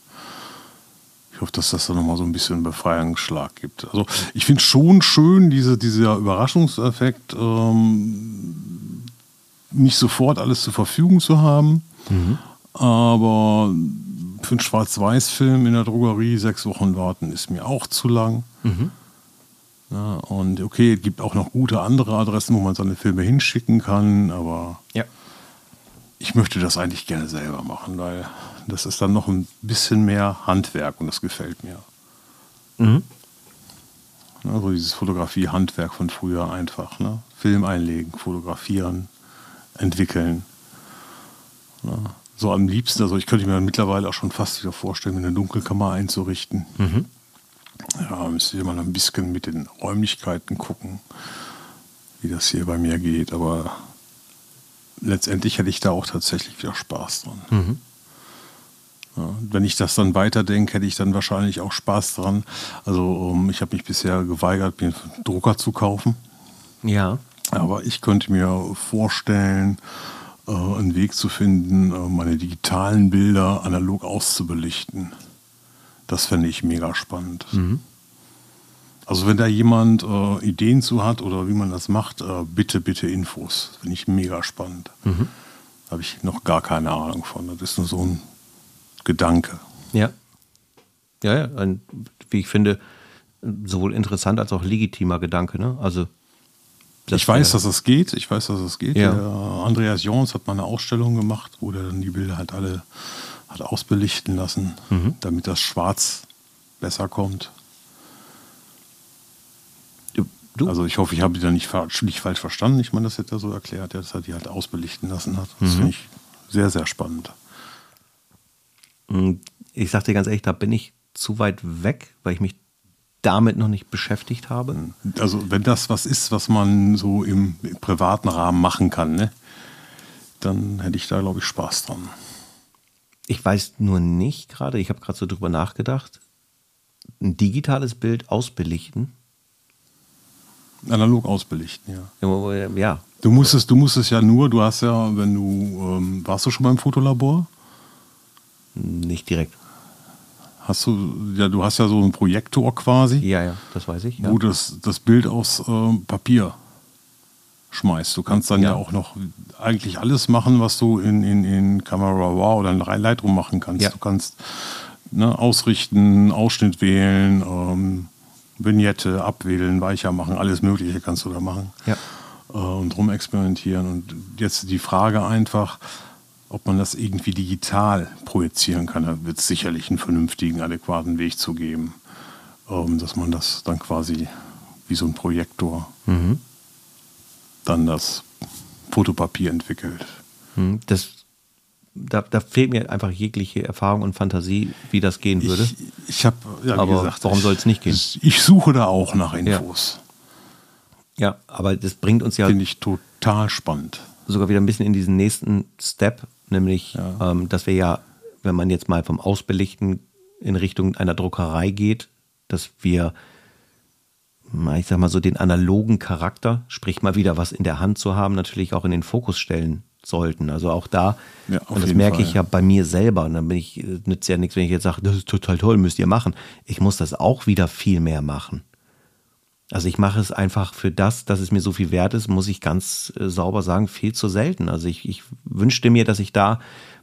Ich hoffe, dass das dann nochmal so ein bisschen einen Befreiungsschlag gibt. Also ich finde schon schön, diese, dieser Überraschungseffekt, ähm, nicht sofort alles zur Verfügung zu haben. Aber für einen Schwarz-Weiß-Film in der Drogerie sechs Wochen warten ist mir auch zu lang. Ja, und okay, es gibt auch noch gute andere Adressen, wo man seine Filme hinschicken kann, aber Ja. ich möchte das eigentlich gerne selber machen, weil das ist dann noch ein bisschen mehr Handwerk und das gefällt mir. Mhm. Also dieses Fotografie-Handwerk von früher einfach. Ne? Film einlegen, fotografieren, entwickeln. Ja. So am liebsten, also ich könnte mir mittlerweile auch schon fast wieder vorstellen, eine Dunkelkammer einzurichten. Ja, müsste ich mal ein bisschen mit den Räumlichkeiten gucken, wie das hier bei mir geht. Aber letztendlich hätte ich da auch tatsächlich wieder Spaß dran. Ja, wenn ich das dann weiterdenke, hätte ich dann wahrscheinlich auch Spaß dran. Also ähm, ich habe mich bisher geweigert, mir einen Drucker zu kaufen. Ja. Aber ich könnte mir vorstellen, äh, einen Weg zu finden, äh, meine digitalen Bilder analog auszubelichten. Das fände ich mega spannend. Also wenn da jemand äh, Ideen zu hat oder wie man das macht, äh, bitte, bitte Infos. Das finde ich mega spannend. Da habe ich noch gar keine Ahnung von. Das ist nur so ein Gedanke. Ja. Ja, ja. Ein, wie ich finde, sowohl interessant als auch legitimer Gedanke. Ne? Also, ich weiß, dass es geht. Ich weiß, dass es geht. Ja. Andreas Jons hat mal eine Ausstellung gemacht, wo der dann die Bilder halt alle hat ausbelichten lassen, Mhm. damit das Schwarz besser kommt. Du? Also ich hoffe, ich habe die da nicht, nicht falsch verstanden. Ich meine, das hätte er so erklärt, dass er die halt ausbelichten lassen hat. Mhm. Das finde ich sehr, sehr spannend. Ich sag dir ganz ehrlich, da bin ich zu weit weg, weil ich mich damit noch nicht beschäftigt habe. Also wenn das was ist, was man so im, im privaten Rahmen machen kann, ne, dann hätte ich da, glaube ich, Spaß dran. Ich weiß nur nicht gerade, ich habe gerade so drüber nachgedacht, ein digitales Bild ausbelichten. Analog ausbelichten, ja. Ja, Ja, Du musst es, du musst es ja nur, du hast ja, wenn du, ähm, warst du schon beim Fotolabor? nicht direkt. Hast du, ja, du hast ja so einen Projektor quasi, Ja, ja, das weiß ich. Ja. wo das, das Bild aus ähm, Papier schmeißt. Du kannst dann ja. Ja. auch noch eigentlich alles machen, was du in, in, in Camera Raw oder in Lightroom machen kannst. Ja. Du kannst ne, ausrichten, Ausschnitt wählen, ähm, Vignette abwählen, weicher machen, alles Mögliche kannst du da machen. Ja. äh, und rumexperimentieren. Und jetzt die Frage einfach, ob man das irgendwie digital projizieren kann. Da wird es sicherlich einen vernünftigen, adäquaten Weg zu geben, ähm, dass man das dann quasi wie so ein Projektor dann das Fotopapier entwickelt. Hm, Das, da, da fehlt mir einfach jegliche Erfahrung und Fantasie, wie das gehen würde. Ich, ich habe, ja, Aber gesagt, warum ich- soll's nicht gehen? Ich, ich suche da auch nach Infos. ja, aber das bringt uns ja Finde ich total spannend. sogar wieder ein bisschen in diesen nächsten Step, nämlich, ähm, dass wir ja, wenn man jetzt mal vom Ausbelichten in Richtung einer Druckerei geht, dass wir, ich sag mal so, den analogen Charakter, sprich mal wieder was in der Hand zu haben, natürlich auch in den Fokus stellen sollten. Also auch da, Ja, und das merke Fall. ich ja bei mir selber. Und dann bin ich, äh, nützt ja nichts, wenn ich jetzt sage, das ist total toll, müsst ihr machen. Ich muss das auch wieder viel mehr machen. Also ich mache es einfach für das, dass es mir so viel wert ist, muss ich ganz äh, sauber sagen, viel zu selten. Also ich, ich wünschte mir, dass ich da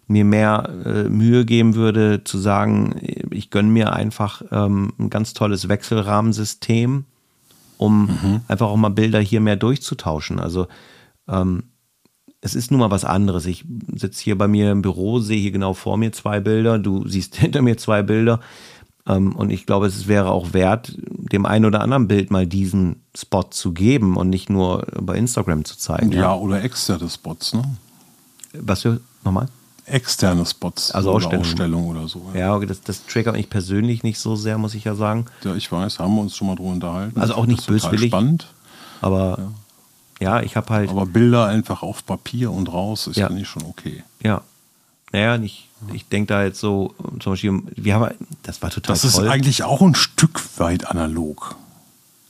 mir mehr äh, Mühe geben würde, zu sagen, ich gönne mir einfach ähm, ein ganz tolles Wechselrahmensystem, um einfach auch mal Bilder hier mehr durchzutauschen. Also ähm, es ist nun mal was anderes. Ich sitze hier bei mir im Büro, sehe hier genau vor mir zwei Bilder, du siehst hinter mir zwei Bilder. Ähm, und ich glaube, es wäre auch wert, dem einen oder anderen Bild mal diesen Spot zu geben und nicht nur bei Instagram zu zeigen. Ja, oder externe Spots, ne? Was für, nochmal? Externe Spots. Also oder Ausstellungen. Ausstellung oder so. Ja, okay, das, das triggert mich persönlich nicht so sehr, muss ich ja sagen. Ja, ich weiß, haben wir uns schon mal drüber unterhalten. Also auch nicht böswillig. spannend. Aber ja, ich habe halt, Aber Bilder einfach auf Papier und raus ist, Ja. ich schon okay. ja, naja, ich, ich denke da jetzt so, zum Beispiel, wir haben, das war total Das toll. ist eigentlich auch ein Stück weit analog,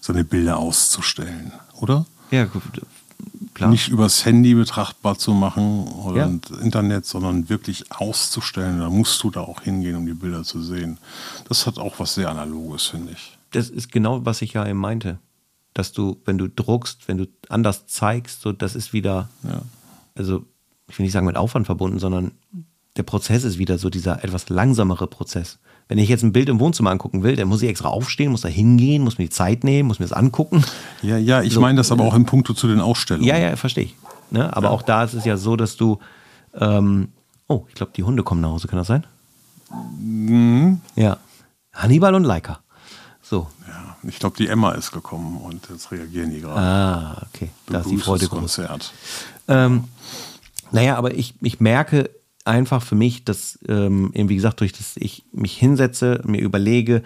so eine Bilder auszustellen, oder? ja, klar. Nicht übers Handy betrachtbar zu machen oder Ja. Internet, sondern wirklich auszustellen. Da musst du da auch hingehen, um die Bilder zu sehen. Das hat auch was sehr Analoges, finde ich. das ist genau, was ich ja eben meinte. Dass du, wenn du druckst, wenn du anders zeigst, so das ist wieder, Ja. also ich will nicht sagen mit Aufwand verbunden, sondern der Prozess ist wieder so dieser etwas langsamere Prozess. Wenn ich jetzt ein Bild im Wohnzimmer angucken will, dann muss ich extra aufstehen, muss da hingehen, muss mir die Zeit nehmen, muss mir das angucken. Ja, ja, ich So. meine das aber auch im Punkto zu den Ausstellungen. Ja, ja, verstehe ich. Ne? Aber auch da ist es ja so, dass du, ähm, oh, ich glaube, die Hunde kommen nach Hause, kann das sein? Mhm. Ja. Hannibal und Leica. So. Ja, ich glaube, die Emma ist gekommen und jetzt reagieren die gerade. Ah, okay. Da ist die Freude groß. Konzert. Ähm, naja, aber ich, ich merke einfach für mich, dass ähm, wie gesagt, durch das ich mich hinsetze, mir überlege,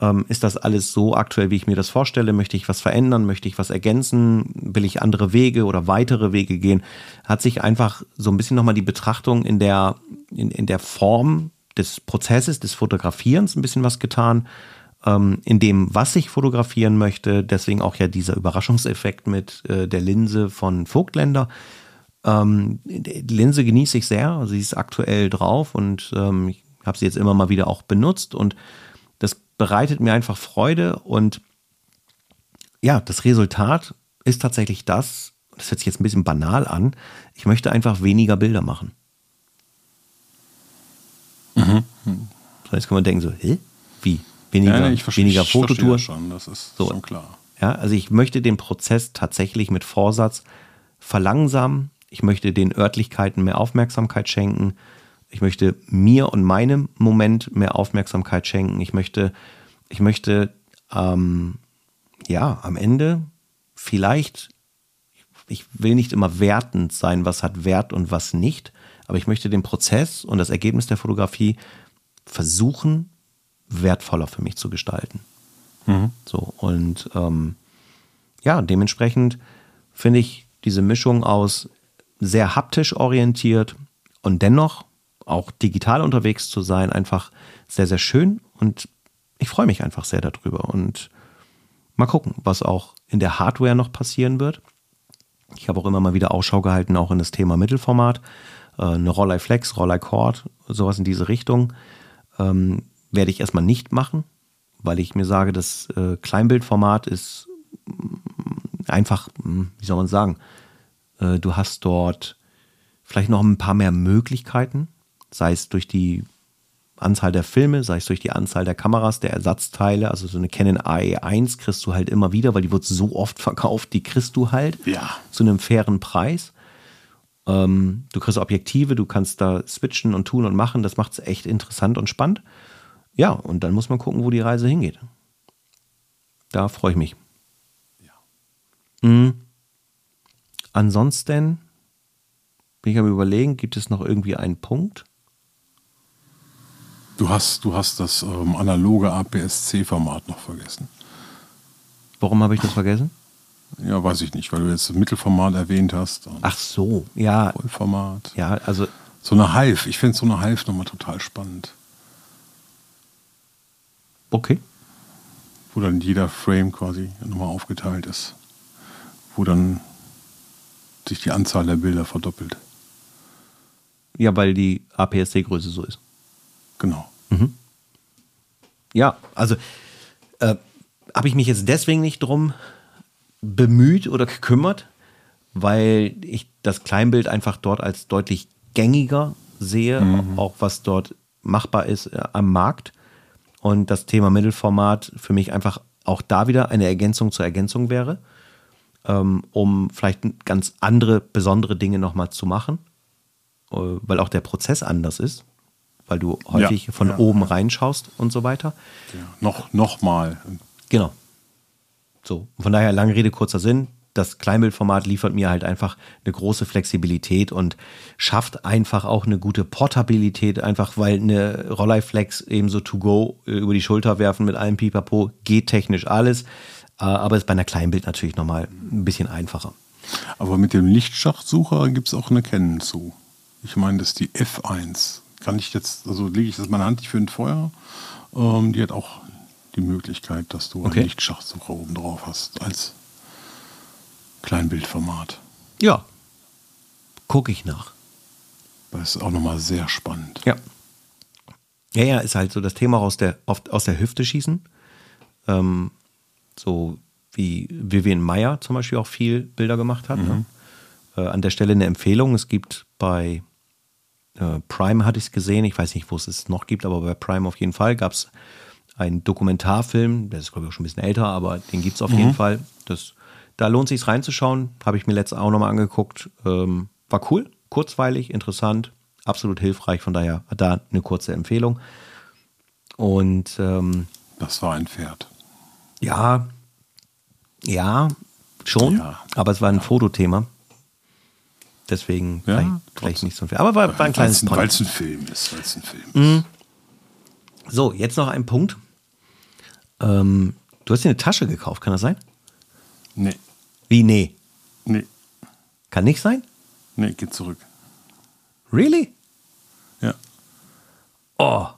ähm, ist das alles so aktuell, wie ich mir das vorstelle? Möchte ich was verändern? Möchte ich was ergänzen? Will ich andere Wege oder weitere Wege gehen? Hat sich einfach so ein bisschen nochmal die Betrachtung in der, in, in der Form des Prozesses, des Fotografierens ein bisschen was getan ähm, in dem, was ich fotografieren möchte. Deswegen auch ja dieser Überraschungseffekt mit äh, der Linse von Vogtländer. Ähm, die Linse genieße ich sehr. Sie ist aktuell drauf und ähm, ich habe sie jetzt immer mal wieder auch benutzt und das bereitet mir einfach Freude und ja, das Resultat ist tatsächlich das, das hört sich jetzt ein bisschen banal an, ich möchte einfach weniger Bilder machen. So, jetzt kann man denken so, hä? Wie? Weniger, Ja, nee, ich verstehe, weniger ich Fototour? schon, das ist So. schon klar. Ja, also ich möchte den Prozess tatsächlich mit Vorsatz verlangsamen. Ich möchte den Örtlichkeiten mehr Aufmerksamkeit schenken. Ich möchte mir und meinem Moment mehr Aufmerksamkeit schenken. Ich möchte, ich möchte, ähm, ja, am Ende vielleicht, ich will nicht immer wertend sein, was hat Wert und was nicht, aber ich möchte den Prozess und das Ergebnis der Fotografie versuchen, wertvoller für mich zu gestalten. So, und ähm, ja, dementsprechend finde ich diese Mischung aus sehr haptisch orientiert und dennoch auch digital unterwegs zu sein, einfach sehr, sehr schön und ich freue mich einfach sehr darüber und mal gucken, was auch in der Hardware noch passieren wird. Ich habe auch immer mal wieder Ausschau gehalten, auch in das Thema Mittelformat, äh, eine Rollei Flex, Rollei Cord, sowas in diese Richtung. Ähm, werde ich erstmal nicht machen, weil ich mir sage, das äh, Kleinbildformat ist mm, einfach, mm, wie soll man sagen, du hast dort vielleicht noch ein paar mehr Möglichkeiten, sei es durch die Anzahl der Filme, sei es durch die Anzahl der Kameras, der Ersatzteile, also so eine Canon AE1 kriegst du halt immer wieder, weil die wird so oft verkauft, die kriegst du halt Ja. zu einem fairen Preis. Ähm, du kriegst Objektive, du kannst da switchen und tun und machen, das macht es echt interessant und spannend. Ja, und dann muss man gucken, wo die Reise hingeht. Da freue ich mich. Mhm. Ansonsten bin ich am überlegen, gibt es noch irgendwie einen Punkt? Du hast, du hast das ähm, analoge APS-C-Format noch vergessen. Warum habe ich das vergessen? Ja, weiß ich nicht, weil du jetzt das Mittelformat erwähnt hast. Ach so, ja, Vollformat. ja, also So eine Hive. Ich finde so eine Hive nochmal total spannend. okay. Wo dann jeder Frame quasi nochmal aufgeteilt ist. Wo dann sich die Anzahl der Bilder verdoppelt. Ja, weil die APS-C-Größe so ist. Genau. Ja, also äh, habe ich mich jetzt deswegen nicht drum bemüht oder gekümmert, weil ich das Kleinbild einfach dort als deutlich gängiger sehe, auch was dort machbar ist äh, am Markt. Und das Thema Mittelformat für mich einfach auch da wieder eine Ergänzung zur Ergänzung wäre, ähm, um vielleicht ganz andere, besondere Dinge nochmal zu machen, äh, weil auch der Prozess anders ist, weil du häufig Ja, von ja, oben reinschaust und so weiter. Noch, noch mal. Genau. So, von daher lange Rede, kurzer Sinn. Das Kleinbildformat liefert mir halt einfach eine große Flexibilität und schafft einfach auch eine gute Portabilität, einfach weil eine Rolleiflex ebenso to go äh, über die Schulter werfen mit allem Pipapo geht technisch alles, aber ist bei einer Kleinbild natürlich nochmal ein bisschen einfacher. Aber mit dem Lichtschachtsucher gibt es auch eine Canon zu. Ich meine, das ist die F1. Kann ich jetzt, also lege ich das meine Hand nicht für ein Feuer. Ähm, die hat auch die Möglichkeit, dass du Okay. einen Lichtschachsucher oben drauf hast als Kleinbildformat. Ja. Gucke ich nach. Das ist auch nochmal sehr spannend. Ja. Ja, ja, ist halt so das Thema aus der, aus der Hüfte schießen. Ähm, so wie Vivian Meyer zum Beispiel auch viel Bilder gemacht hat. Ne? Äh, an der Stelle eine Empfehlung. Es gibt bei äh, Prime hatte ich es gesehen, ich weiß nicht, wo es es noch gibt, aber bei Prime auf jeden Fall gab es einen Dokumentarfilm, der ist glaube ich auch schon ein bisschen älter, aber den gibt es auf jeden Fall. Das, da lohnt sich reinzuschauen, habe ich mir letztens auch nochmal angeguckt. Ähm, war cool, kurzweilig, interessant, absolut hilfreich, von daher da eine kurze Empfehlung. Und ähm, Das war ein Pferd. Ja, ja, schon, Ja. aber es war ein Fotothema. Deswegen Ja, vielleicht, vielleicht nicht so viel. Aber war, war ein kleines Weil es ein Film ist. Weil es ein Film Mhm. ist. So, jetzt noch ein Punkt. Ähm, du hast dir eine Tasche gekauft, kann das sein? Nee, Wie? Nee. nee, Kann nicht sein? nee, geht zurück. Really? Ja. Oh.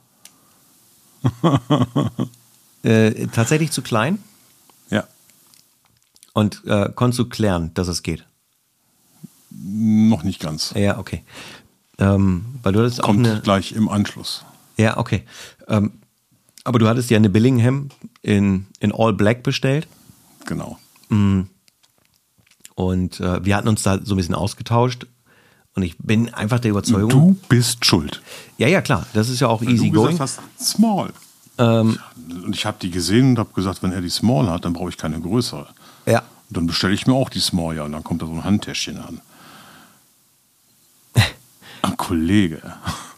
äh, tatsächlich zu klein Ja. und äh, konntest du klären, dass es geht? Noch nicht ganz. Ja, okay. Ähm, weil du hattest auch Kommt eine. gleich im Anschluss. Ja, okay. Ähm, aber du hattest ja eine Billingham in, in All Black bestellt. Genau. Und äh, wir hatten uns da so ein bisschen ausgetauscht. Und ich bin einfach der Überzeugung. Du bist schuld. Ja, ja, klar. Das ist ja auch Weil easy du going. hast, small. Ähm, Und ich habe die gesehen und habe gesagt, wenn er die small hat, dann brauche ich keine größere. ja. Und dann bestelle ich mir auch die small, ja. Und dann kommt da so ein Handtäschchen an. Ach, Kollege,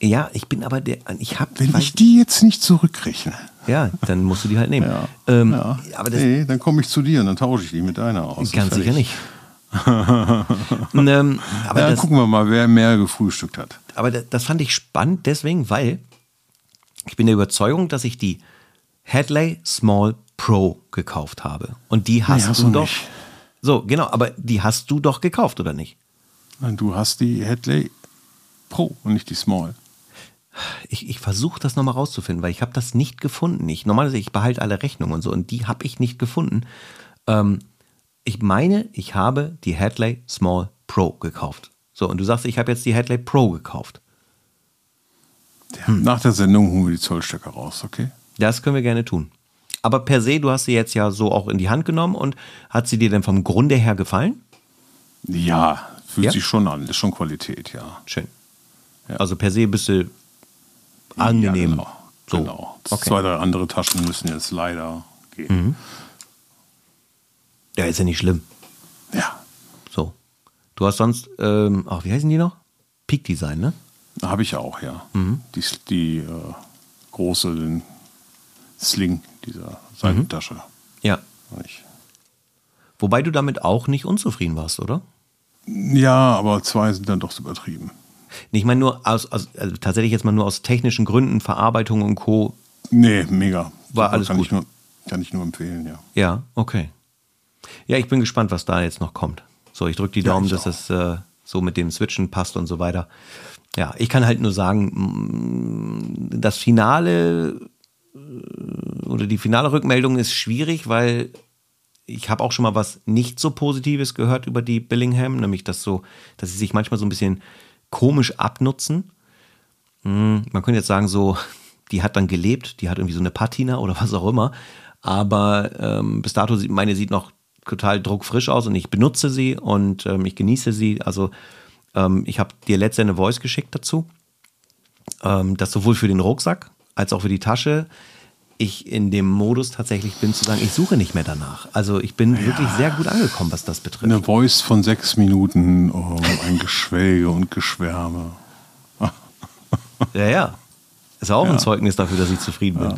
Ja, ich bin aber der. Ich habe. wenn ich die jetzt nicht zurückrechne, Ja, dann musst du die halt nehmen. ja, Ähm, ja. Aber das nee, dann komme ich zu dir und dann tausche ich die mit deiner aus. ganz sicher nicht. Ähm, aber ja, das, gucken wir mal, wer mehr gefrühstückt hat. aber das, das fand ich spannend deswegen, weil ich bin der Überzeugung, dass ich die Hadley Small Pro gekauft habe. Und die hast, hast du doch. nicht. So, genau, aber die hast du doch gekauft, oder nicht? Nein, Du hast die Hadley Pro und nicht die Small. Ich, ich versuche das nochmal rauszufinden, weil ich habe das nicht gefunden. Ich, normalerweise, ich behalte alle Rechnungen und so und die habe ich nicht gefunden. Ähm, ich meine, ich habe die Hadley Small Pro gekauft. So, und du sagst, ich habe jetzt die Hadley Pro gekauft. Ja, Nach der Sendung holen wir die Zollstöcke raus, okay? Das können wir gerne tun. Aber per se, du hast sie jetzt ja so auch in die Hand genommen und hat sie dir denn vom Grunde her gefallen? Ja, fühlt Ja? sich schon an. Ist schon Qualität, ja. Schön. Ja. Also per se bist du angenehm. Genau. So. genau. Okay. Zwei, drei andere Taschen müssen jetzt leider gehen. Ja, ist ja nicht schlimm. Ja, So. Du hast sonst, ähm, ach, wie heißen die noch? Peak Design, ne? Habe ich auch, ja. Mhm. Die, die äh, große, Sling dieser Seitentasche. Ja. Ich, Wobei du damit auch nicht unzufrieden warst, oder? ja, aber zwei sind dann doch so übertrieben. Ich meine nur aus, aus also tatsächlich jetzt mal nur aus technischen Gründen, Verarbeitung und Co. Nee, mega. War alles kann gut. Ich nur, kann ich nur empfehlen, ja. Ja, okay. Ja, ich bin gespannt, was da jetzt noch kommt. So, ich drücke die Ja, Daumen, dass es äh, so mit dem Switchen passt und so weiter. Ja, ich kann halt nur sagen, das Finale äh, oder die finale Rückmeldung ist schwierig, weil ich habe auch schon mal was nicht so Positives gehört über die Billingham, nämlich dass so, dass sie sich manchmal so ein bisschen komisch abnutzen. Hm, Man könnte jetzt sagen, so, die hat dann gelebt, die hat irgendwie so eine Patina oder was auch immer. Aber ähm, bis dato meine sieht noch total druckfrisch aus und ich benutze sie und ähm, ich genieße sie. Also ähm, ich habe dir letzte eine Voice geschickt dazu. Ähm, das sowohl für den Rucksack als auch für die Tasche. Ich in dem Modus tatsächlich bin zu sagen, ich suche nicht mehr danach. Also ich bin wirklich sehr gut angekommen, was das betrifft. Eine Voice von sechs Minuten, um ein Geschwelge und Geschwärme. Ja, ja. Ist auch ein Ja. Zeugnis dafür, dass ich zufrieden bin.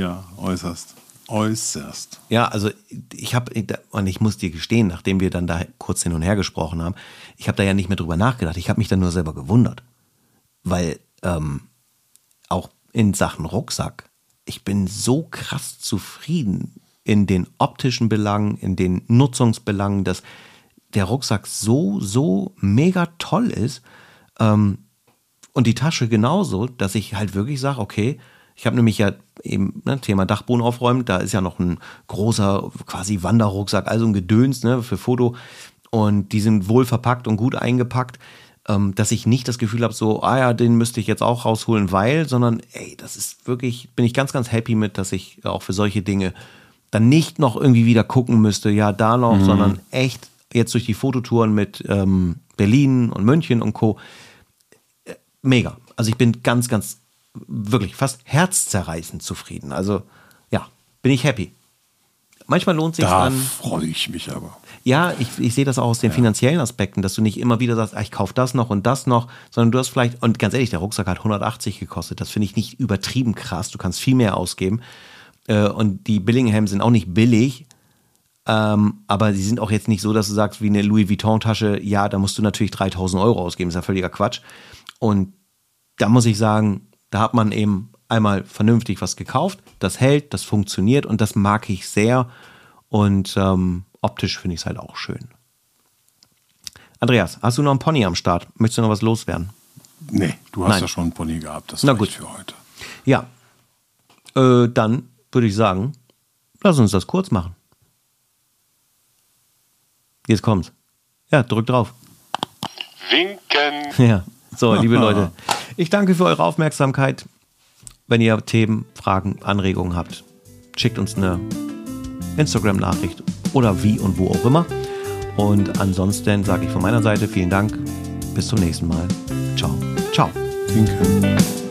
Ja, äußerst. Äußerst. Ja, also ich habe, und ich muss dir gestehen, nachdem wir dann da kurz hin und her gesprochen haben, ich habe da ja nicht mehr drüber nachgedacht. Ich habe mich dann nur selber gewundert. Weil ähm, auch in Sachen Rucksack, ich bin so krass zufrieden in den optischen Belangen, in den Nutzungsbelangen, dass der Rucksack so, so mega toll ist. Ähm, und die Tasche genauso, dass ich halt wirklich sage, okay, ich habe nämlich ja eben ne, Thema Dachboden aufräumen, da ist ja noch ein großer quasi Wanderrucksack, also ein Gedöns ne, für Foto und die sind wohl verpackt und gut eingepackt, ähm, dass ich nicht das Gefühl habe, so, ah ja, den müsste ich jetzt auch rausholen, weil, sondern ey, das ist wirklich, bin ich ganz, ganz happy mit, dass ich auch für solche Dinge dann nicht noch irgendwie wieder gucken müsste, ja, da noch, mhm. sondern echt jetzt durch die Fototouren mit ähm, Berlin und München und Co. Äh, mega. Also ich bin ganz, ganz, wirklich fast herzzerreißend zufrieden. Also ja, bin ich happy. Manchmal lohnt sich da dann. freue ich mich aber. Ja, ich, ich sehe das auch aus den ja. finanziellen Aspekten, dass du nicht immer wieder sagst, ah, ich kaufe das noch und das noch, sondern du hast vielleicht, und ganz ehrlich, der Rucksack hat 180 gekostet. Das finde ich nicht übertrieben krass. Du kannst viel mehr ausgeben. Äh, und die Billingham sind auch nicht billig. Ähm, aber sie sind auch jetzt nicht so, dass du sagst, wie eine Louis Vuitton-Tasche, ja, da musst du natürlich 3000 Euro ausgeben, ist ja völliger Quatsch. Und da muss ich sagen, da hat man eben einmal vernünftig was gekauft, das hält, das funktioniert und das mag ich sehr. Und ähm, optisch finde ich es halt auch schön. Andreas, hast du noch einen Pony am Start? Möchtest du noch was loswerden? Nee, du hast Nein. ja schon einen Pony gehabt. Das Na gut. für heute. Ja, äh, dann würde ich sagen, lass uns das kurz machen. Jetzt kommt's. Ja, drück drauf. Winken. Ja, so, liebe Leute, ich danke für eure Aufmerksamkeit. Wenn ihr Themen, Fragen, Anregungen habt, schickt uns eine Instagram-Nachricht oder wie und wo auch immer. Und ansonsten sage ich von meiner Seite vielen Dank. Bis zum nächsten Mal. Ciao. Ciao. Winken.